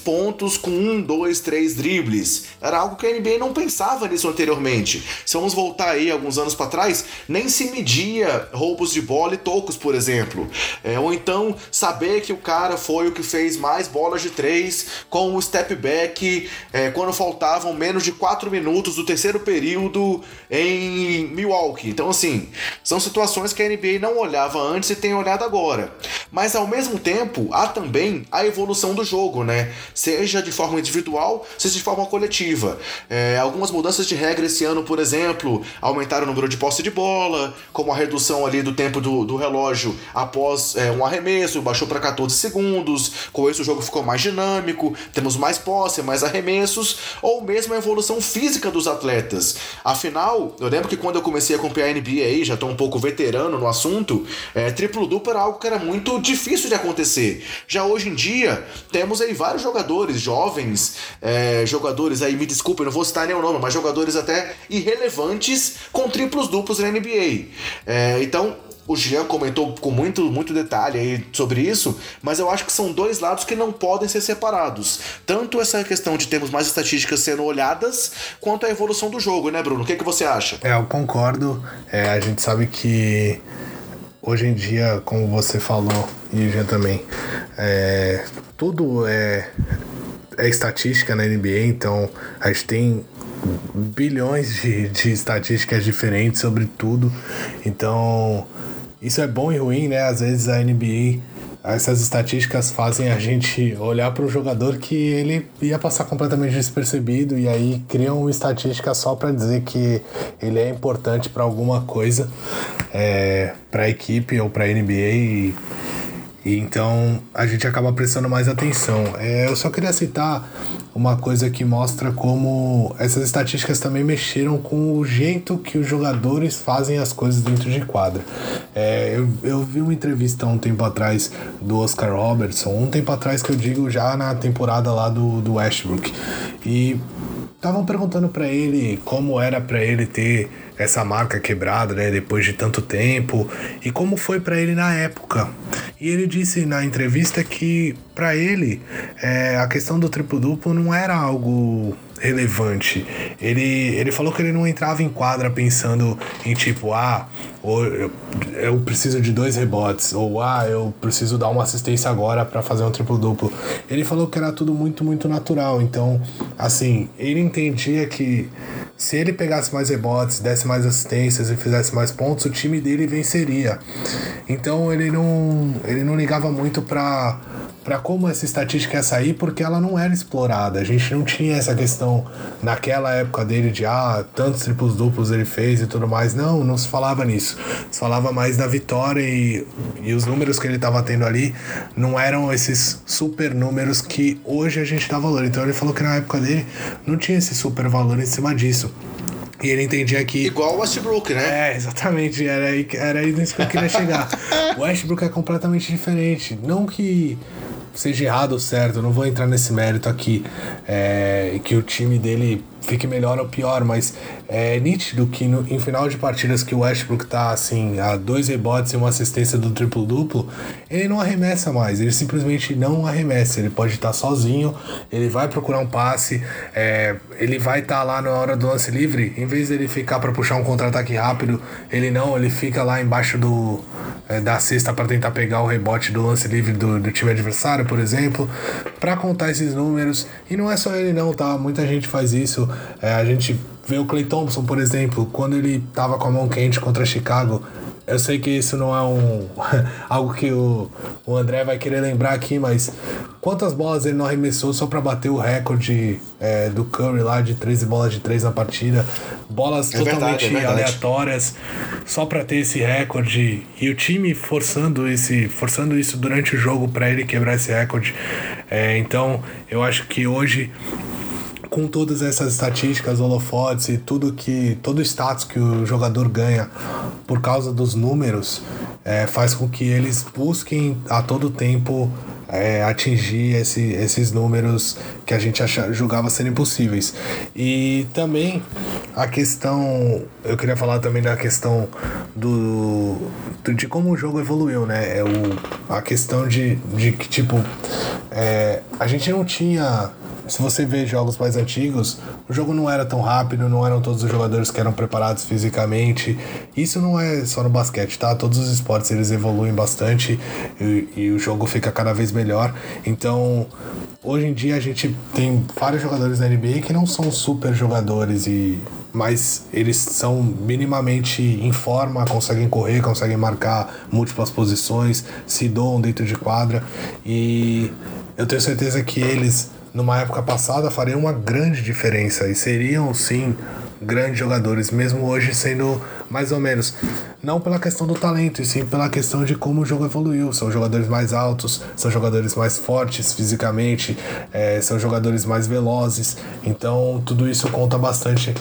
com um, dois, três dribles. Era algo que a NBA não pensava nisso anteriormente. Se vamos voltar aí alguns anos para trás, nem se media roubos de bola e tocos, por exemplo. É, ou então saber que o cara foi o que fez mais bolas de três com o step back é, quando faltavam menos de quatro minutos do terceiro período em Milwaukee. Então, assim, são situações que a NBA não olhava antes e tem olhado agora. Mas ao mesmo tempo, há também a evolução do jogo, né? Seja de forma individual, seja de forma coletiva. É, algumas mudanças de regra esse ano, por exemplo, aumentaram o número de posse de bola, como a redução ali do tempo do, do relógio após é, um arremesso, baixou para 14 segundos. Com isso, o jogo ficou mais dinâmico, temos mais posse, mais arremessos, ou mesmo a evolução física dos atletas. Afinal, eu lembro que quando eu comecei a acompanhar a NBA já estou um pouco veterano no assunto, é, triplo-duplo era algo que era muito difícil de acontecer. Já hoje em dia, temos aí vários jogadores jovens, é, jogadores aí, me desculpem, não vou citar nenhum nome, mas jogadores até irrelevantes com triplos duplos na NBA. É, então, o Jean comentou com muito, muito detalhe aí sobre isso, mas eu acho que são dois lados que não podem ser separados. Tanto essa questão de termos mais estatísticas sendo olhadas, quanto a evolução do jogo, né, Bruno? O que, que você acha? É, eu concordo. É, a gente sabe que hoje em dia, como você falou, e também, é, tudo é, é estatística na NBA, então a gente tem bilhões de, de estatísticas diferentes sobre tudo. Então, isso é bom e ruim, né? Às vezes a NBA, essas estatísticas fazem a gente olhar para um jogador que ele ia passar completamente despercebido e aí criam uma estatística só para dizer que ele é importante para alguma coisa, é, para a equipe ou para a NBA. E, e então a gente acaba prestando mais atenção. É, eu só queria citar uma coisa que mostra como essas estatísticas também mexeram com o jeito que os jogadores fazem as coisas dentro de quadra. É, eu, eu vi uma entrevista um tempo atrás do Oscar Robertson, um tempo atrás que eu digo já na temporada lá do, do Westbrook. E estavam perguntando para ele como era para ele ter essa marca quebrada, né, depois de tanto tempo e como foi para ele na época. E ele disse na entrevista que para ele é, a questão do triplo duplo não era algo relevante. Ele, ele falou que ele não entrava em quadra pensando em tipo, ah, ou eu, eu preciso de dois rebotes, ou ah, eu preciso dar uma assistência agora para fazer um triplo duplo. Ele falou que era tudo muito, muito natural. Então, assim, ele entendia que se ele pegasse mais rebotes, desse mais assistências e fizesse mais pontos, o time dele venceria. Então ele não, ele não ligava muito para para como essa estatística ia sair, porque ela não era explorada. A gente não tinha essa questão naquela época dele de ah, tantos triplos duplos ele fez e tudo mais. Não, não se falava nisso. Se falava mais da vitória e, e os números que ele estava tendo ali não eram esses super números que hoje a gente dá valor. Então ele falou que na época dele não tinha esse super valor em cima disso. E ele entendia que. Igual o Westbrook, né? É, exatamente. Era aí, era aí nisso que eu queria chegar. *laughs* o Westbrook é completamente diferente. Não que seja errado ou certo, eu não vou entrar nesse mérito aqui, é, que o time dele fique melhor ou pior, mas é nítido que no, em final de partidas que o Westbrook tá assim, a dois rebotes e uma assistência do triplo-duplo, ele não arremessa mais, ele simplesmente não arremessa, ele pode estar tá sozinho, ele vai procurar um passe, é, ele vai estar tá lá na hora do lance livre, em vez dele ficar para puxar um contra-ataque rápido, ele não, ele fica lá embaixo do é, da cesta para tentar pegar o rebote do lance livre do, do time adversário, por exemplo, para contar esses números, e não é só ele não, tá? Muita gente faz isso, é, a gente vê o Clay Thompson, por exemplo, quando ele tava com a mão quente contra Chicago. Eu sei que isso não é um *laughs* algo que o, o André vai querer lembrar aqui, mas quantas bolas ele não arremessou só para bater o recorde é, do Curry lá de 13 bolas de 3 na partida? Bolas é totalmente verdade, é aleatórias só para ter esse recorde e o time forçando esse forçando isso durante o jogo para ele quebrar esse recorde. É, então, eu acho que hoje com todas essas estatísticas, holofotes e tudo que. todo o status que o jogador ganha por causa dos números, é, faz com que eles busquem a todo tempo é, atingir esse, esses números que a gente achava, julgava serem impossíveis. E também a questão. Eu queria falar também da questão do. de como o jogo evoluiu, né? É o, a questão de, de que, tipo. É, a gente não tinha. Se você vê jogos mais antigos, o jogo não era tão rápido, não eram todos os jogadores que eram preparados fisicamente. Isso não é só no basquete, tá? Todos os esportes eles evoluem bastante e, e o jogo fica cada vez melhor. Então, hoje em dia a gente tem vários jogadores da NBA que não são super jogadores e mas eles são minimamente em forma, conseguem correr, conseguem marcar múltiplas posições, se doam dentro de quadra e eu tenho certeza que eles numa época passada fariam uma grande diferença e seriam sim grandes jogadores, mesmo hoje sendo mais ou menos. Não pela questão do talento, e sim pela questão de como o jogo evoluiu. São jogadores mais altos, são jogadores mais fortes fisicamente, é, são jogadores mais velozes. Então tudo isso conta bastante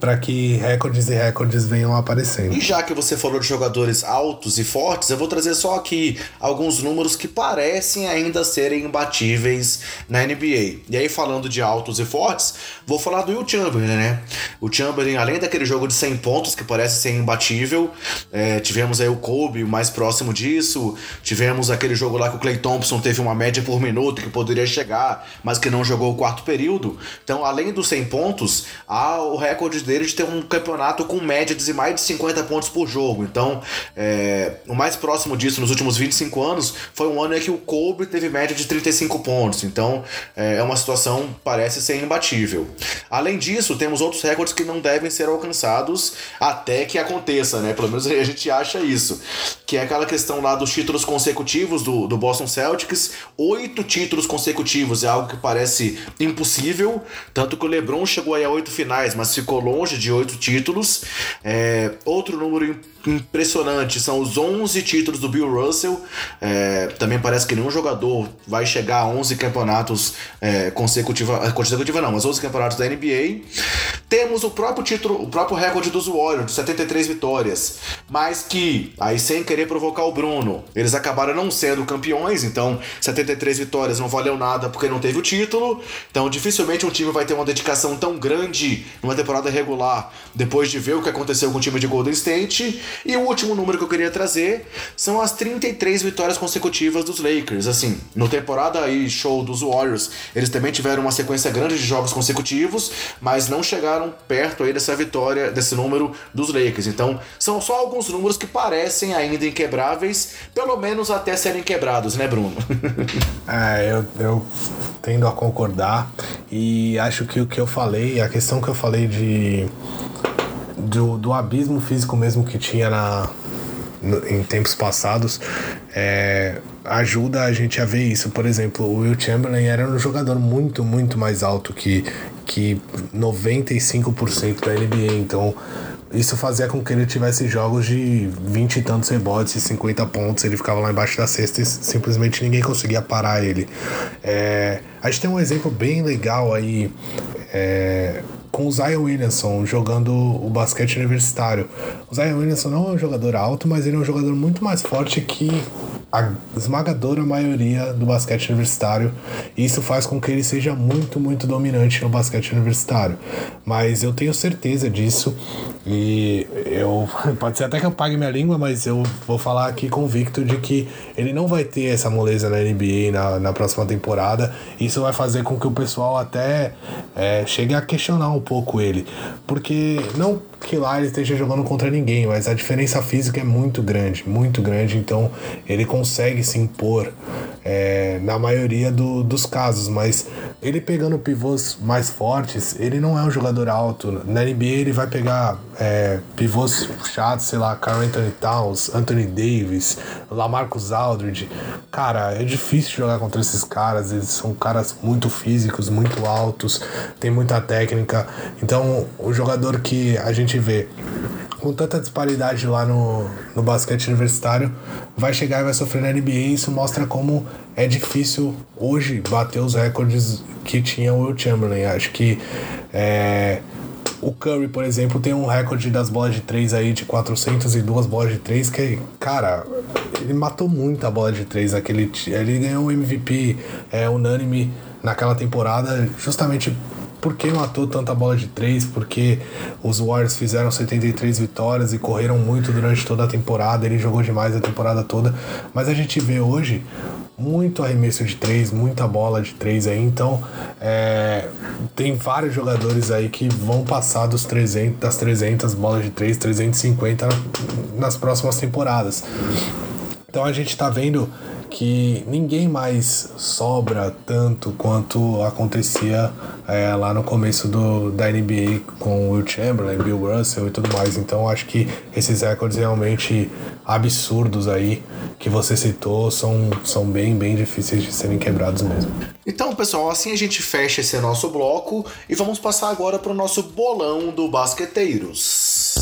para que recordes e recordes venham aparecendo. E já que você falou de jogadores altos e fortes, eu vou trazer só aqui alguns números que parecem ainda serem imbatíveis na NBA. E aí, falando de altos e fortes, vou falar do Will Chamberlain, né? O Chamberlain, além daquele jogo de 100 pontos que parece ser imbatível, é, tivemos aí o Kobe mais próximo disso, tivemos aquele jogo lá que o Clay Thompson teve uma média por minuto que poderia chegar, mas que não jogou o quarto período. Então, além dos 100 pontos, há o recorde dele de ter um campeonato com média de mais de 50 pontos por jogo. Então, é, o mais próximo disso nos últimos 25 anos foi um ano em que o Kobe teve média de 35 pontos. Então, é, é uma situação parece ser imbatível. Além disso, temos outros recordes que não devem ser alcançados até que aconteça, né? Pelo menos *laughs* a gente acha isso. Que é aquela questão lá dos títulos consecutivos do, do Boston Celtics. Oito títulos consecutivos é algo que parece impossível. Tanto que o LeBron chegou aí a oito finais, mas ficou longe longe de oito títulos. É, outro número impressionante são os 11 títulos do Bill Russell. É, também parece que nenhum jogador vai chegar a 11 campeonatos é, consecutiva, consecutiva não, mas 11 campeonatos da NBA. Temos o próprio título, o próprio recorde dos Warriors, de 73 vitórias, mas que, aí sem querer provocar o Bruno, eles acabaram não sendo campeões, então 73 vitórias não valeu nada porque não teve o título. Então dificilmente um time vai ter uma dedicação tão grande numa temporada regular depois de ver o que aconteceu com o time de Golden State. E o último número que eu queria trazer são as 33 vitórias consecutivas dos Lakers. Assim, no temporada aí show dos Warriors, eles também tiveram uma sequência grande de jogos consecutivos, mas não chegaram perto aí dessa vitória, desse número dos Lakers. Então, são só alguns números que parecem ainda inquebráveis, pelo menos até serem quebrados, né, Bruno? *laughs* é, eu, eu tendo a concordar e acho que o que eu falei, a questão que eu falei de do, do abismo físico mesmo que tinha na, no, em tempos passados é, ajuda a gente a ver isso. Por exemplo, o Will Chamberlain era um jogador muito, muito mais alto que, que 95% da NBA. Então, isso fazia com que ele tivesse jogos de 20 e tantos rebotes e 50 pontos. Ele ficava lá embaixo da cesta e simplesmente ninguém conseguia parar ele. É, a gente tem um exemplo bem legal aí. É, com o Zion Williamson jogando o basquete universitário. O Zion Williamson não é um jogador alto, mas ele é um jogador muito mais forte que a esmagadora maioria do basquete universitário. E isso faz com que ele seja muito, muito dominante no basquete universitário. Mas eu tenho certeza disso. E eu. *laughs* Pode ser até que eu pague minha língua, mas eu vou falar aqui convicto de que ele não vai ter essa moleza na NBA na, na próxima temporada. Isso vai fazer com que o pessoal até é, chegue a questionar um pouco ele. Porque não que lá ele esteja jogando contra ninguém, mas a diferença física é muito grande, muito grande, então ele consegue se impor é, na maioria do, dos casos, mas ele pegando pivôs mais fortes, ele não é um jogador alto. Na NBA ele vai pegar é, pivôs chatos, sei lá, Carl Anthony Towns, Anthony Davis, Lamarcus Aldridge. Cara, é difícil jogar contra esses caras, eles são caras muito físicos, muito altos, tem muita técnica. Então, o jogador que a gente vê com tanta disparidade lá no, no basquete universitário, vai chegar e vai sofrer na NBA. E isso mostra como é difícil hoje bater os recordes que tinha o Will Chamberlain. Acho que é, o Curry, por exemplo, tem um recorde das bolas de três aí de 402 bolas de três que, cara, ele matou muita bola de três. Aquele, ele ganhou o MVP é, unânime naquela temporada justamente porque matou tanta bola de três, porque os Warriors fizeram 73 vitórias e correram muito durante toda a temporada, ele jogou demais a temporada toda. Mas a gente vê hoje muito arremesso de três, muita bola de três aí, então é, tem vários jogadores aí que vão passar dos 300, das 300 bolas de três, 350 nas próximas temporadas. Então a gente tá vendo que ninguém mais sobra tanto quanto acontecia é, lá no começo do, da NBA com Will Chamberlain, Bill Russell e tudo mais. Então acho que esses recordes realmente absurdos aí que você citou são, são bem, bem difíceis de serem quebrados mesmo. Então, pessoal, assim a gente fecha esse nosso bloco e vamos passar agora para o nosso bolão do Basqueteiros.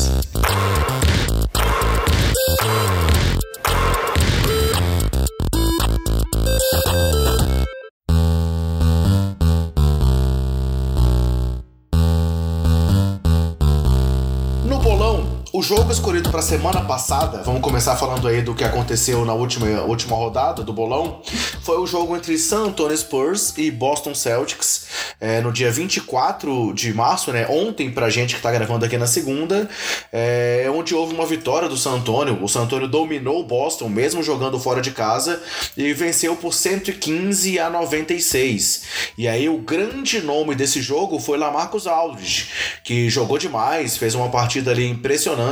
O jogo escolhido para semana passada, vamos começar falando aí do que aconteceu na última, última rodada do bolão, foi o jogo entre San Antonio Spurs e Boston Celtics, é, no dia 24 de março, né? Ontem, pra gente que está gravando aqui na segunda, é, onde houve uma vitória do San Antonio. O San Antonio dominou o Boston, mesmo jogando fora de casa, e venceu por 115 a 96. E aí o grande nome desse jogo foi Lamarcus Aldridge, que jogou demais, fez uma partida ali impressionante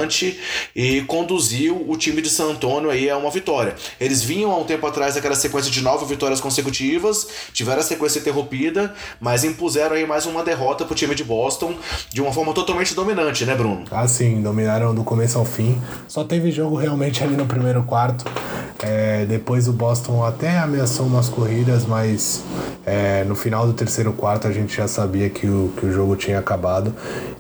e conduziu o time de San Antonio aí a uma vitória. Eles vinham há um tempo atrás daquela sequência de nove vitórias consecutivas, tiveram a sequência interrompida, mas impuseram aí mais uma derrota para o time de Boston de uma forma totalmente dominante, né, Bruno? Ah, sim, dominaram do começo ao fim. Só teve jogo realmente ali no primeiro quarto. É, depois o Boston até ameaçou umas corridas, mas é, no final do terceiro quarto a gente já sabia que o, que o jogo tinha acabado.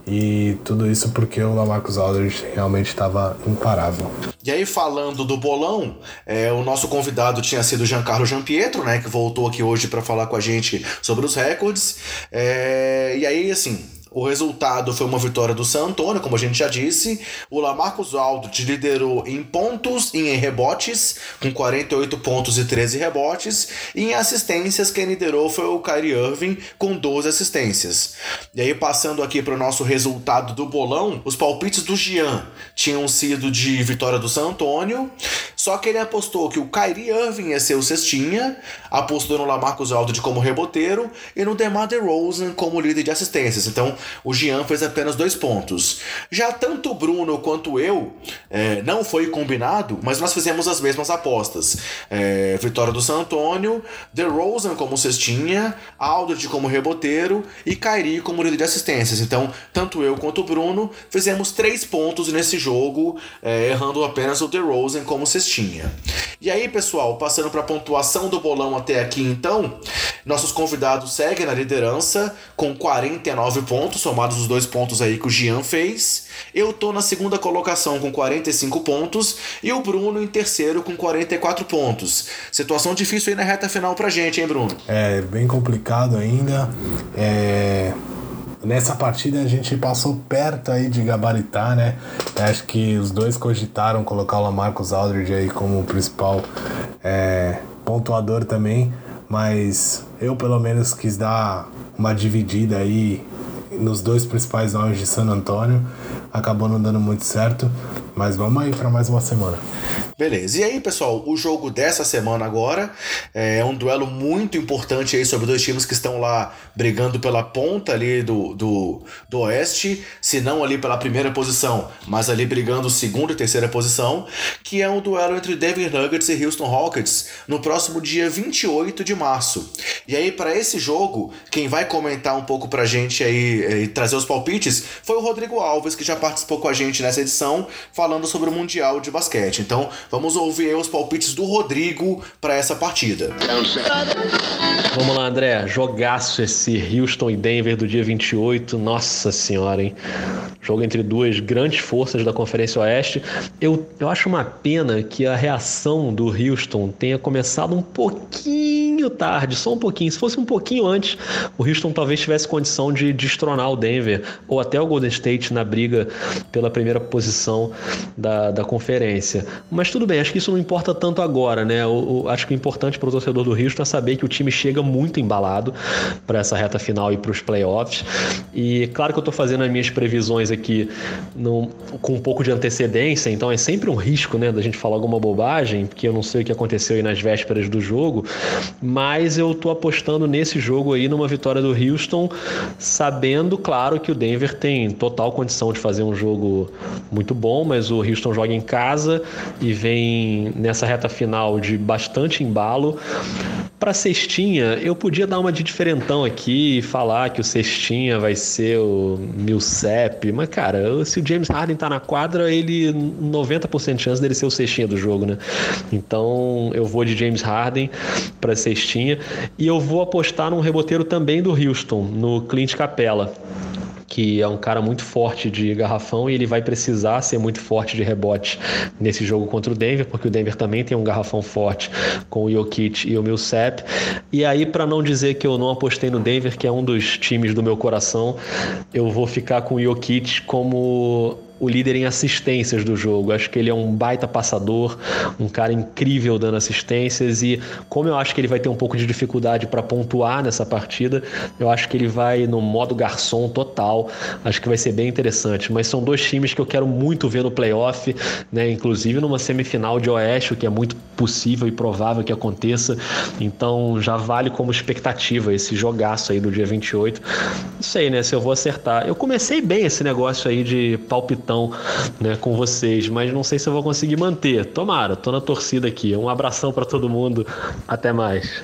E tudo isso porque o Lamarcus Aldridge realmente estava imparável. E aí, falando do bolão, é, o nosso convidado tinha sido Giancarlo Giampietro, né? Que voltou aqui hoje para falar com a gente sobre os recordes. É, e aí, assim, o resultado foi uma vitória do San Antonio, como a gente já disse. O Lamarcus Aldridge liderou em pontos e em rebotes, com 48 pontos e 13 rebotes. E em assistências, quem liderou foi o Kyrie Irving, com 12 assistências. E aí, passando aqui para o nosso resultado do bolão, os palpites do Gian tinham sido de vitória do San Antonio. Só que ele apostou que o Kyrie Irving ia ser o cestinha, apostou no Lamarcus Aldridge como reboteiro e no DeMar DeRozan como líder de assistências. Então, o Jean fez apenas dois pontos. Já tanto o Bruno quanto eu é, não foi combinado, mas nós fizemos as mesmas apostas. É, vitória do San Antônio, DeRozan como cestinha, Aldridge como reboteiro e Kyrie como líder de assistências. Então, tanto eu quanto o Bruno fizemos três pontos nesse jogo, é, errando apenas o DeRozan como cestinha. E aí, pessoal, passando para a pontuação do bolão até aqui, então, nossos convidados seguem na liderança com 49 pontos somados os dois pontos aí que o Gian fez. Eu tô na segunda colocação com 45 pontos e o Bruno em terceiro com 44 pontos. Situação difícil aí na reta final pra gente, hein, Bruno? É, bem complicado ainda. É nessa partida a gente passou perto aí de gabaritar, né? Acho que os dois cogitaram colocar o Lamarcus Aldridge aí como principal é, pontuador também, mas eu pelo menos quis dar uma dividida aí nos dois principais nomes de San Antônio. Acabou não dando muito certo, mas vamos aí para mais uma semana. Beleza. E aí, pessoal, o jogo dessa semana agora é um duelo muito importante aí sobre dois times que estão lá brigando pela ponta ali do, do, do Oeste, se não ali pela primeira posição, mas ali brigando segunda e terceira posição, que é um duelo entre Denver Nuggets e Houston Rockets no próximo dia 28 de março. E aí, para esse jogo, quem vai comentar um pouco pra gente aí eh, e trazer os palpites foi o Rodrigo Alves, que já participou com a gente nessa edição, falando sobre o Mundial de Basquete. Então, Vamos ouvir os palpites do Rodrigo para essa partida. Vamos lá, André. Jogaço esse Houston e Denver do dia 28. Nossa senhora, hein? Jogo entre duas grandes forças da Conferência Oeste. Eu, eu acho uma pena que a reação do Houston tenha começado um pouquinho pouquinho tarde, só um pouquinho. Se fosse um pouquinho antes, o Houston talvez tivesse condição de destronar o Denver ou até o Golden State na briga pela primeira posição da, da conferência. Mas tudo bem, acho que isso não importa tanto agora, né? O, o acho que o importante para o torcedor do Houston é saber que o time chega muito embalado para essa reta final e para os playoffs. E claro que eu estou fazendo as minhas previsões aqui no, com um pouco de antecedência, então é sempre um risco, né, da gente falar alguma bobagem, porque eu não sei o que aconteceu aí nas vésperas do jogo, mas eu estou apostando nesse jogo aí numa vitória do Houston, sabendo, claro, que o Denver tem total condição de fazer um jogo muito bom, mas o Houston joga em casa e vem nessa reta final de bastante embalo. Para cestinha, eu podia dar uma de diferentão aqui e falar que o cestinha vai ser o Millsap, mas cara, se o James Harden tá na quadra, ele 90% de chance dele ser o cestinha do jogo, né? Então, eu vou de James Harden para cestinha e eu vou apostar num reboteiro também do Houston, no Clint Capella que é um cara muito forte de garrafão e ele vai precisar ser muito forte de rebote nesse jogo contra o Denver, porque o Denver também tem um garrafão forte com o Jokic e o Millsap. E aí, para não dizer que eu não apostei no Denver, que é um dos times do meu coração, eu vou ficar com o Jokic como o líder em assistências do jogo. Acho que ele é um baita passador, um cara incrível dando assistências e como eu acho que ele vai ter um pouco de dificuldade para pontuar nessa partida, eu acho que ele vai no modo garçom total. Acho que vai ser bem interessante. Mas são dois times que eu quero muito ver no playoff, né? Inclusive numa semifinal de Oeste, o que é muito possível e provável que aconteça. Então já vale como expectativa esse jogaço aí do dia 28. Não sei, né? Se eu vou acertar. Eu comecei bem esse negócio aí de palpitão né, com vocês, mas não sei se eu vou conseguir manter. Tomara, tô na torcida aqui. Um abração para todo mundo. Até mais.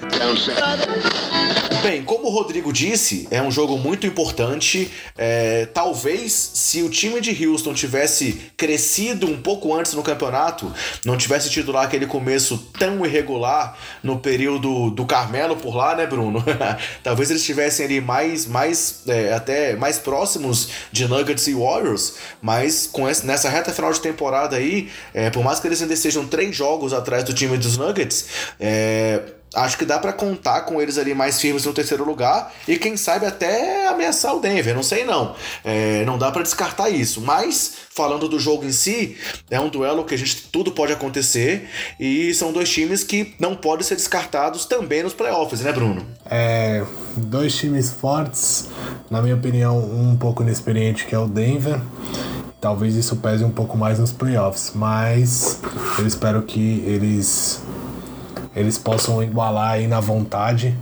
Bem, como o Rodrigo disse, é um jogo muito importante. É, talvez se o time de Houston tivesse crescido um pouco antes no campeonato, não tivesse tido lá aquele começo tão irregular no período do Carmelo por lá, né, Bruno? *laughs* talvez eles estivessem ali mais, mais é, até mais próximos de Nuggets e Warriors, mas com esse, nessa reta final de temporada aí, é, por mais que eles ainda estejam três jogos atrás do time dos Nuggets, é, acho que dá para contar com eles ali mais firmes no terceiro lugar e quem sabe até ameaçar o Denver, não sei não. É, não dá para descartar isso, mas falando do jogo em si, é um duelo que a gente tudo pode acontecer e são dois times que não podem ser descartados também nos playoffs, né, Bruno? É, dois times fortes, na minha opinião, um pouco inexperiente que é o Denver. Talvez isso pese um pouco mais nos playoffs, mas eu espero que eles eles possam igualar aí na vontade,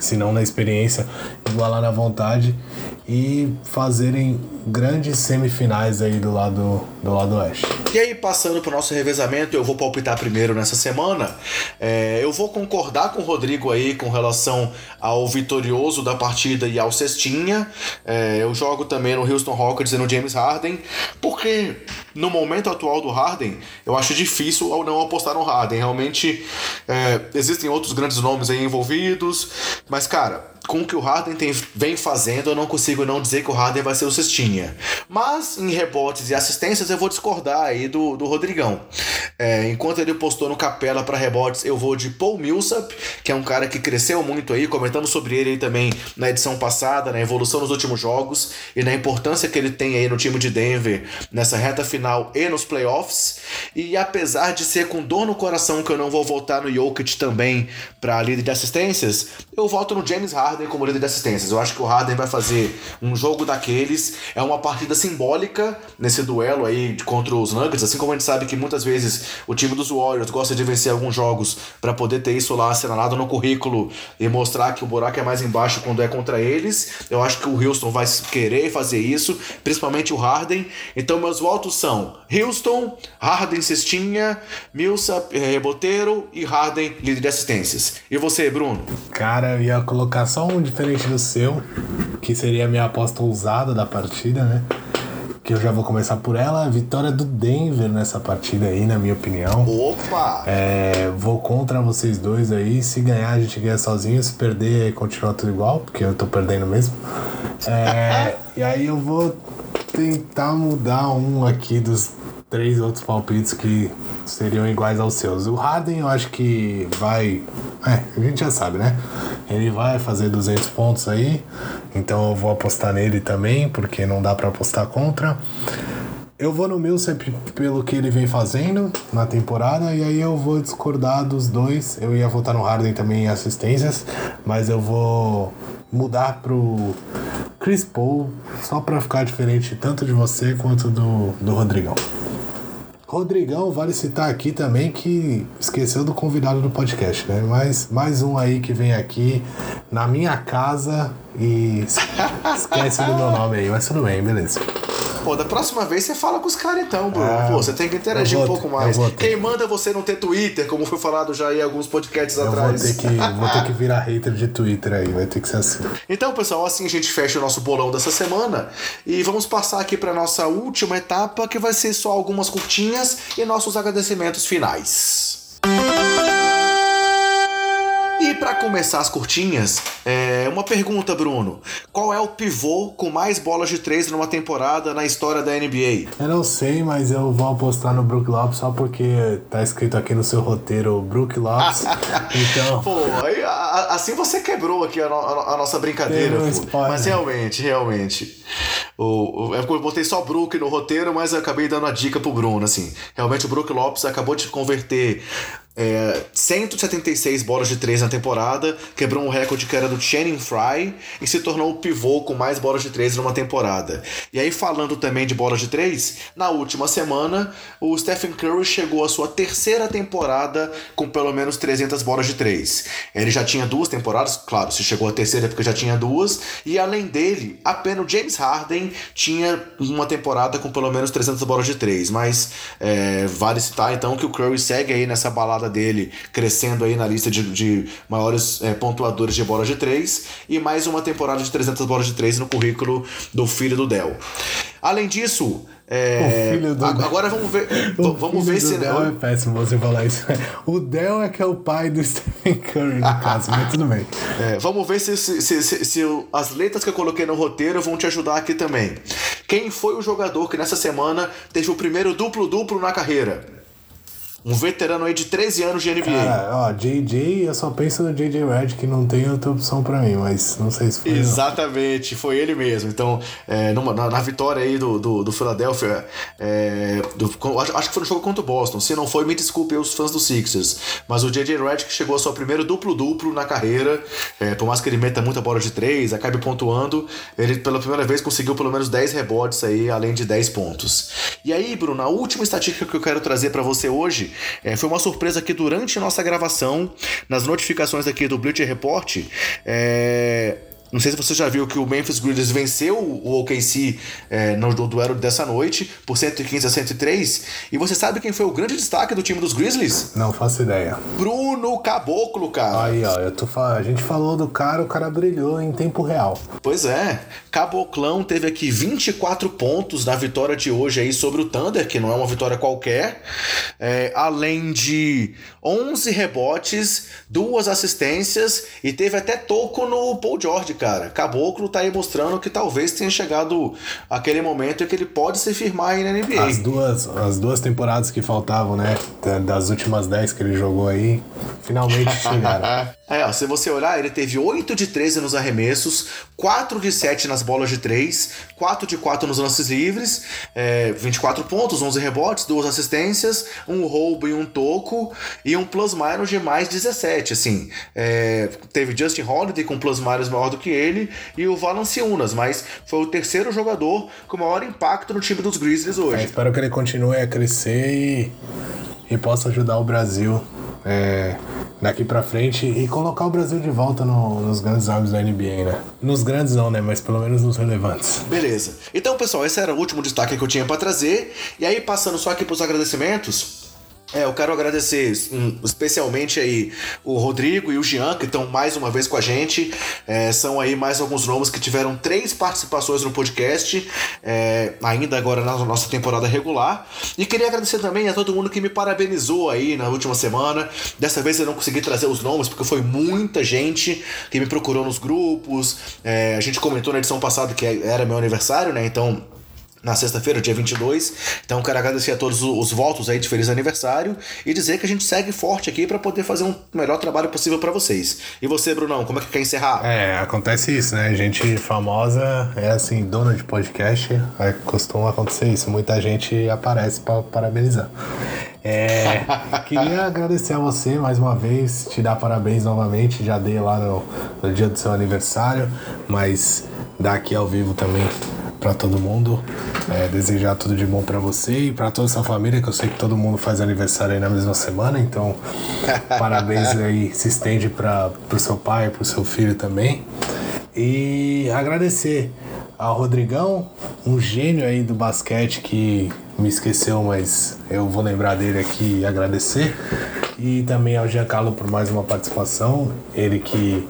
se não na experiência, igualar na vontade e fazerem grandes semifinais aí do lado do lado oeste. E aí, passando para o nosso revezamento, eu vou palpitar primeiro nessa semana. É, eu vou concordar com o Rodrigo aí com relação ao vitorioso da partida e ao cestinha. É, eu jogo também no Houston Rockets e no James Harden, porque no momento atual do Harden, eu acho difícil ou não apostar no Harden. Realmente é, existem outros grandes nomes aí envolvidos, mas cara, com o que o Harden tem, vem fazendo, eu não consigo não dizer que o Harden vai ser o cestinha. Mas em rebotes e assistências eu vou discordar aí do, do Rodrigão. É, enquanto ele postou no Capela para rebotes, eu vou de Paul Millsap, que é um cara que cresceu muito aí, comentamos sobre ele aí também na edição passada, na evolução nos últimos jogos e na importância que ele tem aí no time de Denver nessa reta final e nos playoffs. E apesar de ser com dor no coração que eu não vou voltar no Jokic também para líder de assistências, eu volto no James Harden Harden como líder de assistências. Eu acho que o Harden vai fazer um jogo daqueles. É uma partida simbólica nesse duelo aí contra os Nuggets, assim como a gente sabe que muitas vezes o time dos Warriors gosta de vencer alguns jogos para poder ter isso lá assinalado no currículo e mostrar que o buraco é mais embaixo quando é contra eles. Eu acho que o Houston vai querer fazer isso, principalmente o Harden. Então meus votos são Houston, Harden cestinha, Millsap eh, reboteiro e Harden líder de assistências. E você, Bruno? Cara, eu ia colocar só um diferente do seu, que seria a minha aposta ousada da partida, né? Que eu já vou começar por ela. A vitória do Denver nessa partida aí, na minha opinião. Opa! É, vou contra vocês dois aí. Se ganhar, a gente ganha sozinho. Se perder, continua tudo igual, porque eu tô perdendo mesmo. É, *laughs* e aí eu vou tentar mudar um aqui dos três outros palpites que seriam iguais aos seus. O Harden eu acho que vai. É, a gente já sabe, né? Ele vai fazer 200 pontos aí, então eu vou apostar nele também, porque não dá para apostar contra. Eu vou no Millsap pelo que ele vem fazendo na temporada, e aí eu vou discordar dos dois. Eu ia votar no Harden também em assistências, mas eu vou mudar pro Chris Paul, só para ficar diferente tanto de você quanto do, do Rodrigão. Rodrigão, vale citar aqui também que esqueceu do convidado do podcast, né? Mas mais um aí que vem aqui na minha casa e esquece do meu nome aí, mas tudo bem, beleza. Pô, da próxima vez você fala com os caras então, Bruno. Ah, Pô, você tem que interagir eu um vou pouco mais. vou. Quem manda você não ter Twitter, como foi falado já em alguns podcasts Eu vou atrás. ter, que, vou ter que virar hater de Twitter aí, vai ter que ser assim. Então, pessoal, assim a gente fecha o nosso bolão dessa semana e vamos passar aqui para nossa última etapa, que vai ser só algumas curtinhas e nossos agradecimentos finais. Começar as curtinhas, é, uma pergunta, Bruno. Qual é o pivô com mais bolas de três numa temporada na história da NBA? Eu não sei, mas eu vou apostar no Brook Lopes só porque tá escrito aqui no seu roteiro Brook Lopes. *laughs* então, Pô, aí, a- assim você quebrou aqui a, no- a nossa brincadeira. Mas realmente, realmente. O, eu botei só Brook no roteiro, mas eu acabei dando a dica pro Bruno, assim. Realmente o Brook Lopes acabou de converter é, 176 bolas de três na temporada, quebrou um recorde que era do Channing Fry e se tornou o pivô com mais bolas de três numa temporada. E aí, falando também de bolas de três, na última semana, o Stephen Curry chegou à sua terceira temporada com pelo menos 300 bolas de três. Ele já tinha duas temporadas, claro, se chegou à terceira é porque já tinha duas, e além dele, apenas o James Harden tinha uma temporada com pelo menos 300 bolas de três. Mas é, vale citar então que o Curry segue aí nessa balada dele, crescendo aí na lista de, de maiores é, pontuadores de bolas de três, e mais uma temporada de 300 bolas de três no currículo do filho do Dell. Além disso, é, Del. agora vamos ver, *laughs* o vamos ver se Del é péssimo você falar isso. *laughs* O Del é que é o pai do *laughs* Stephen Curry, no caso, mas tudo bem. É, vamos ver se, se, se- se- se as letras que eu coloquei no roteiro vão te ajudar aqui também. Quem foi o jogador que nessa semana teve o primeiro duplo-duplo na carreira? Um veterano aí de 13 anos de NBA. Cara, ó, JJ, eu só penso no JJ Red, que não tem outra opção pra mim, mas não sei se foi. não. Exatamente, foi ele mesmo. Então, é, numa- na, na vitória aí do, do, do Philadelphia, é, do- acho, acho que foi no jogo contra o Boston. Se não foi, me desculpe os fãs do Sixers. Mas o J.J. Redick chegou ao seu primeiro duplo-duplo na carreira. É, por mais que ele meta muita bola de três, acabe pontuando, ele pela primeira vez conseguiu pelo menos 10 rebotes aí, além de 10 pontos. E aí, Bruno, a última estatística que eu quero trazer pra você hoje é, foi uma surpresa que durante a nossa gravação, nas notificações aqui do Bleacher Report, é, não sei se você já viu que o Memphis Grizzlies venceu o OKC é, no du- duelo dessa noite por 115 a 103. E você sabe quem foi o grande destaque do time dos Grizzlies? Não faço ideia. Bruno Caboclo, cara. Aí, ó, eu tô a gente falou do cara, o cara brilhou em tempo real. Pois é, Caboclão teve aqui 24 pontos na vitória de hoje aí sobre o Thunder, que não é uma vitória qualquer, É, além de 11 rebotes, duas assistências e teve até toco no Paul George, cara. Caboclo tá aí mostrando que talvez tenha chegado aquele momento em que ele pode se firmar aí na NBA. As duas, as duas temporadas que faltavam, né? da- Das últimas 10 que ele jogou aí, finalmente *laughs* chegaram. É, ó, se você olhar, ele teve 8 de 13 nos arremessos, 4 de 7 nas bolas de 3, 4 de 4 nos lances livres, é, 24 pontos, 11 rebotes, 2 assistências, um roubo e um toco, e um plus-minus de mais 17, assim. É, teve Justin Holiday com plus-minus maior do que ele, e o Valanciunas, mas foi o terceiro jogador com maior impacto no time dos Grizzlies É, hoje. espero que ele continue a crescer e, e possa ajudar o Brasil é, daqui pra frente e colocar o Brasil de volta no- nos grandes nomes da NBA, né? Nos grandes não, né? Mas pelo menos nos relevantes. Beleza. Então, pessoal, esse era o último destaque que eu tinha pra trazer. E aí, passando só aqui pros agradecimentos. É, eu quero agradecer hum, especialmente aí o Rodrigo e o Jean, que estão mais uma vez com a gente. É, são aí mais alguns nomes que tiveram três participações no podcast, é, ainda agora na nossa temporada regular. E queria agradecer também a todo mundo que me parabenizou aí na última semana. Dessa vez eu não consegui trazer os nomes, porque foi muita gente que me procurou nos grupos. É, a gente comentou na edição passada que era meu aniversário, né? Então na sexta-feira, dia 22. Então quero agradecer a todos os votos aí de feliz aniversário e dizer que a gente segue forte aqui para poder fazer um melhor trabalho possível para vocês. E você, Brunão, como é que quer encerrar? É, acontece isso, né? Gente famosa é assim, dona de podcast, é, costuma acontecer isso. Muita gente aparece para parabenizar. É, *laughs* queria agradecer a você mais uma vez, te dar parabéns novamente. Já dei lá no, no dia do seu aniversário, mas dar aqui ao vivo também para todo mundo. É, desejar tudo de bom para você e para toda essa família, que eu sei que todo mundo faz aniversário aí na mesma semana, então *laughs* parabéns aí, se estende para o seu pai, para o seu filho também. E agradecer ao Rodrigão, um gênio aí do basquete que me esqueceu, mas eu vou lembrar dele aqui e agradecer. E também ao Giancarlo por mais uma participação, ele que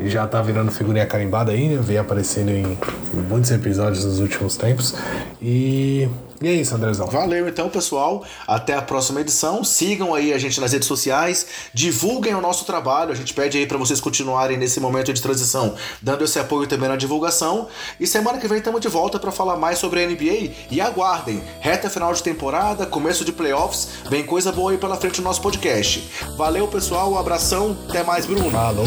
já tá virando figurinha carimbada aí, né? Vem aparecendo em muitos episódios nos últimos tempos. E e é isso, Andrezão. Valeu então, pessoal. Até a próxima edição. Sigam aí a gente nas redes sociais, divulguem o nosso trabalho. A gente pede aí para vocês continuarem nesse momento de transição, dando esse apoio também na divulgação. E semana que vem estamos de volta para falar mais sobre a NBA. E aguardem, reta final de temporada, começo de playoffs, vem coisa boa aí pela frente no nosso podcast. Valeu, pessoal. Um abração. Até mais, Bruno. Falou.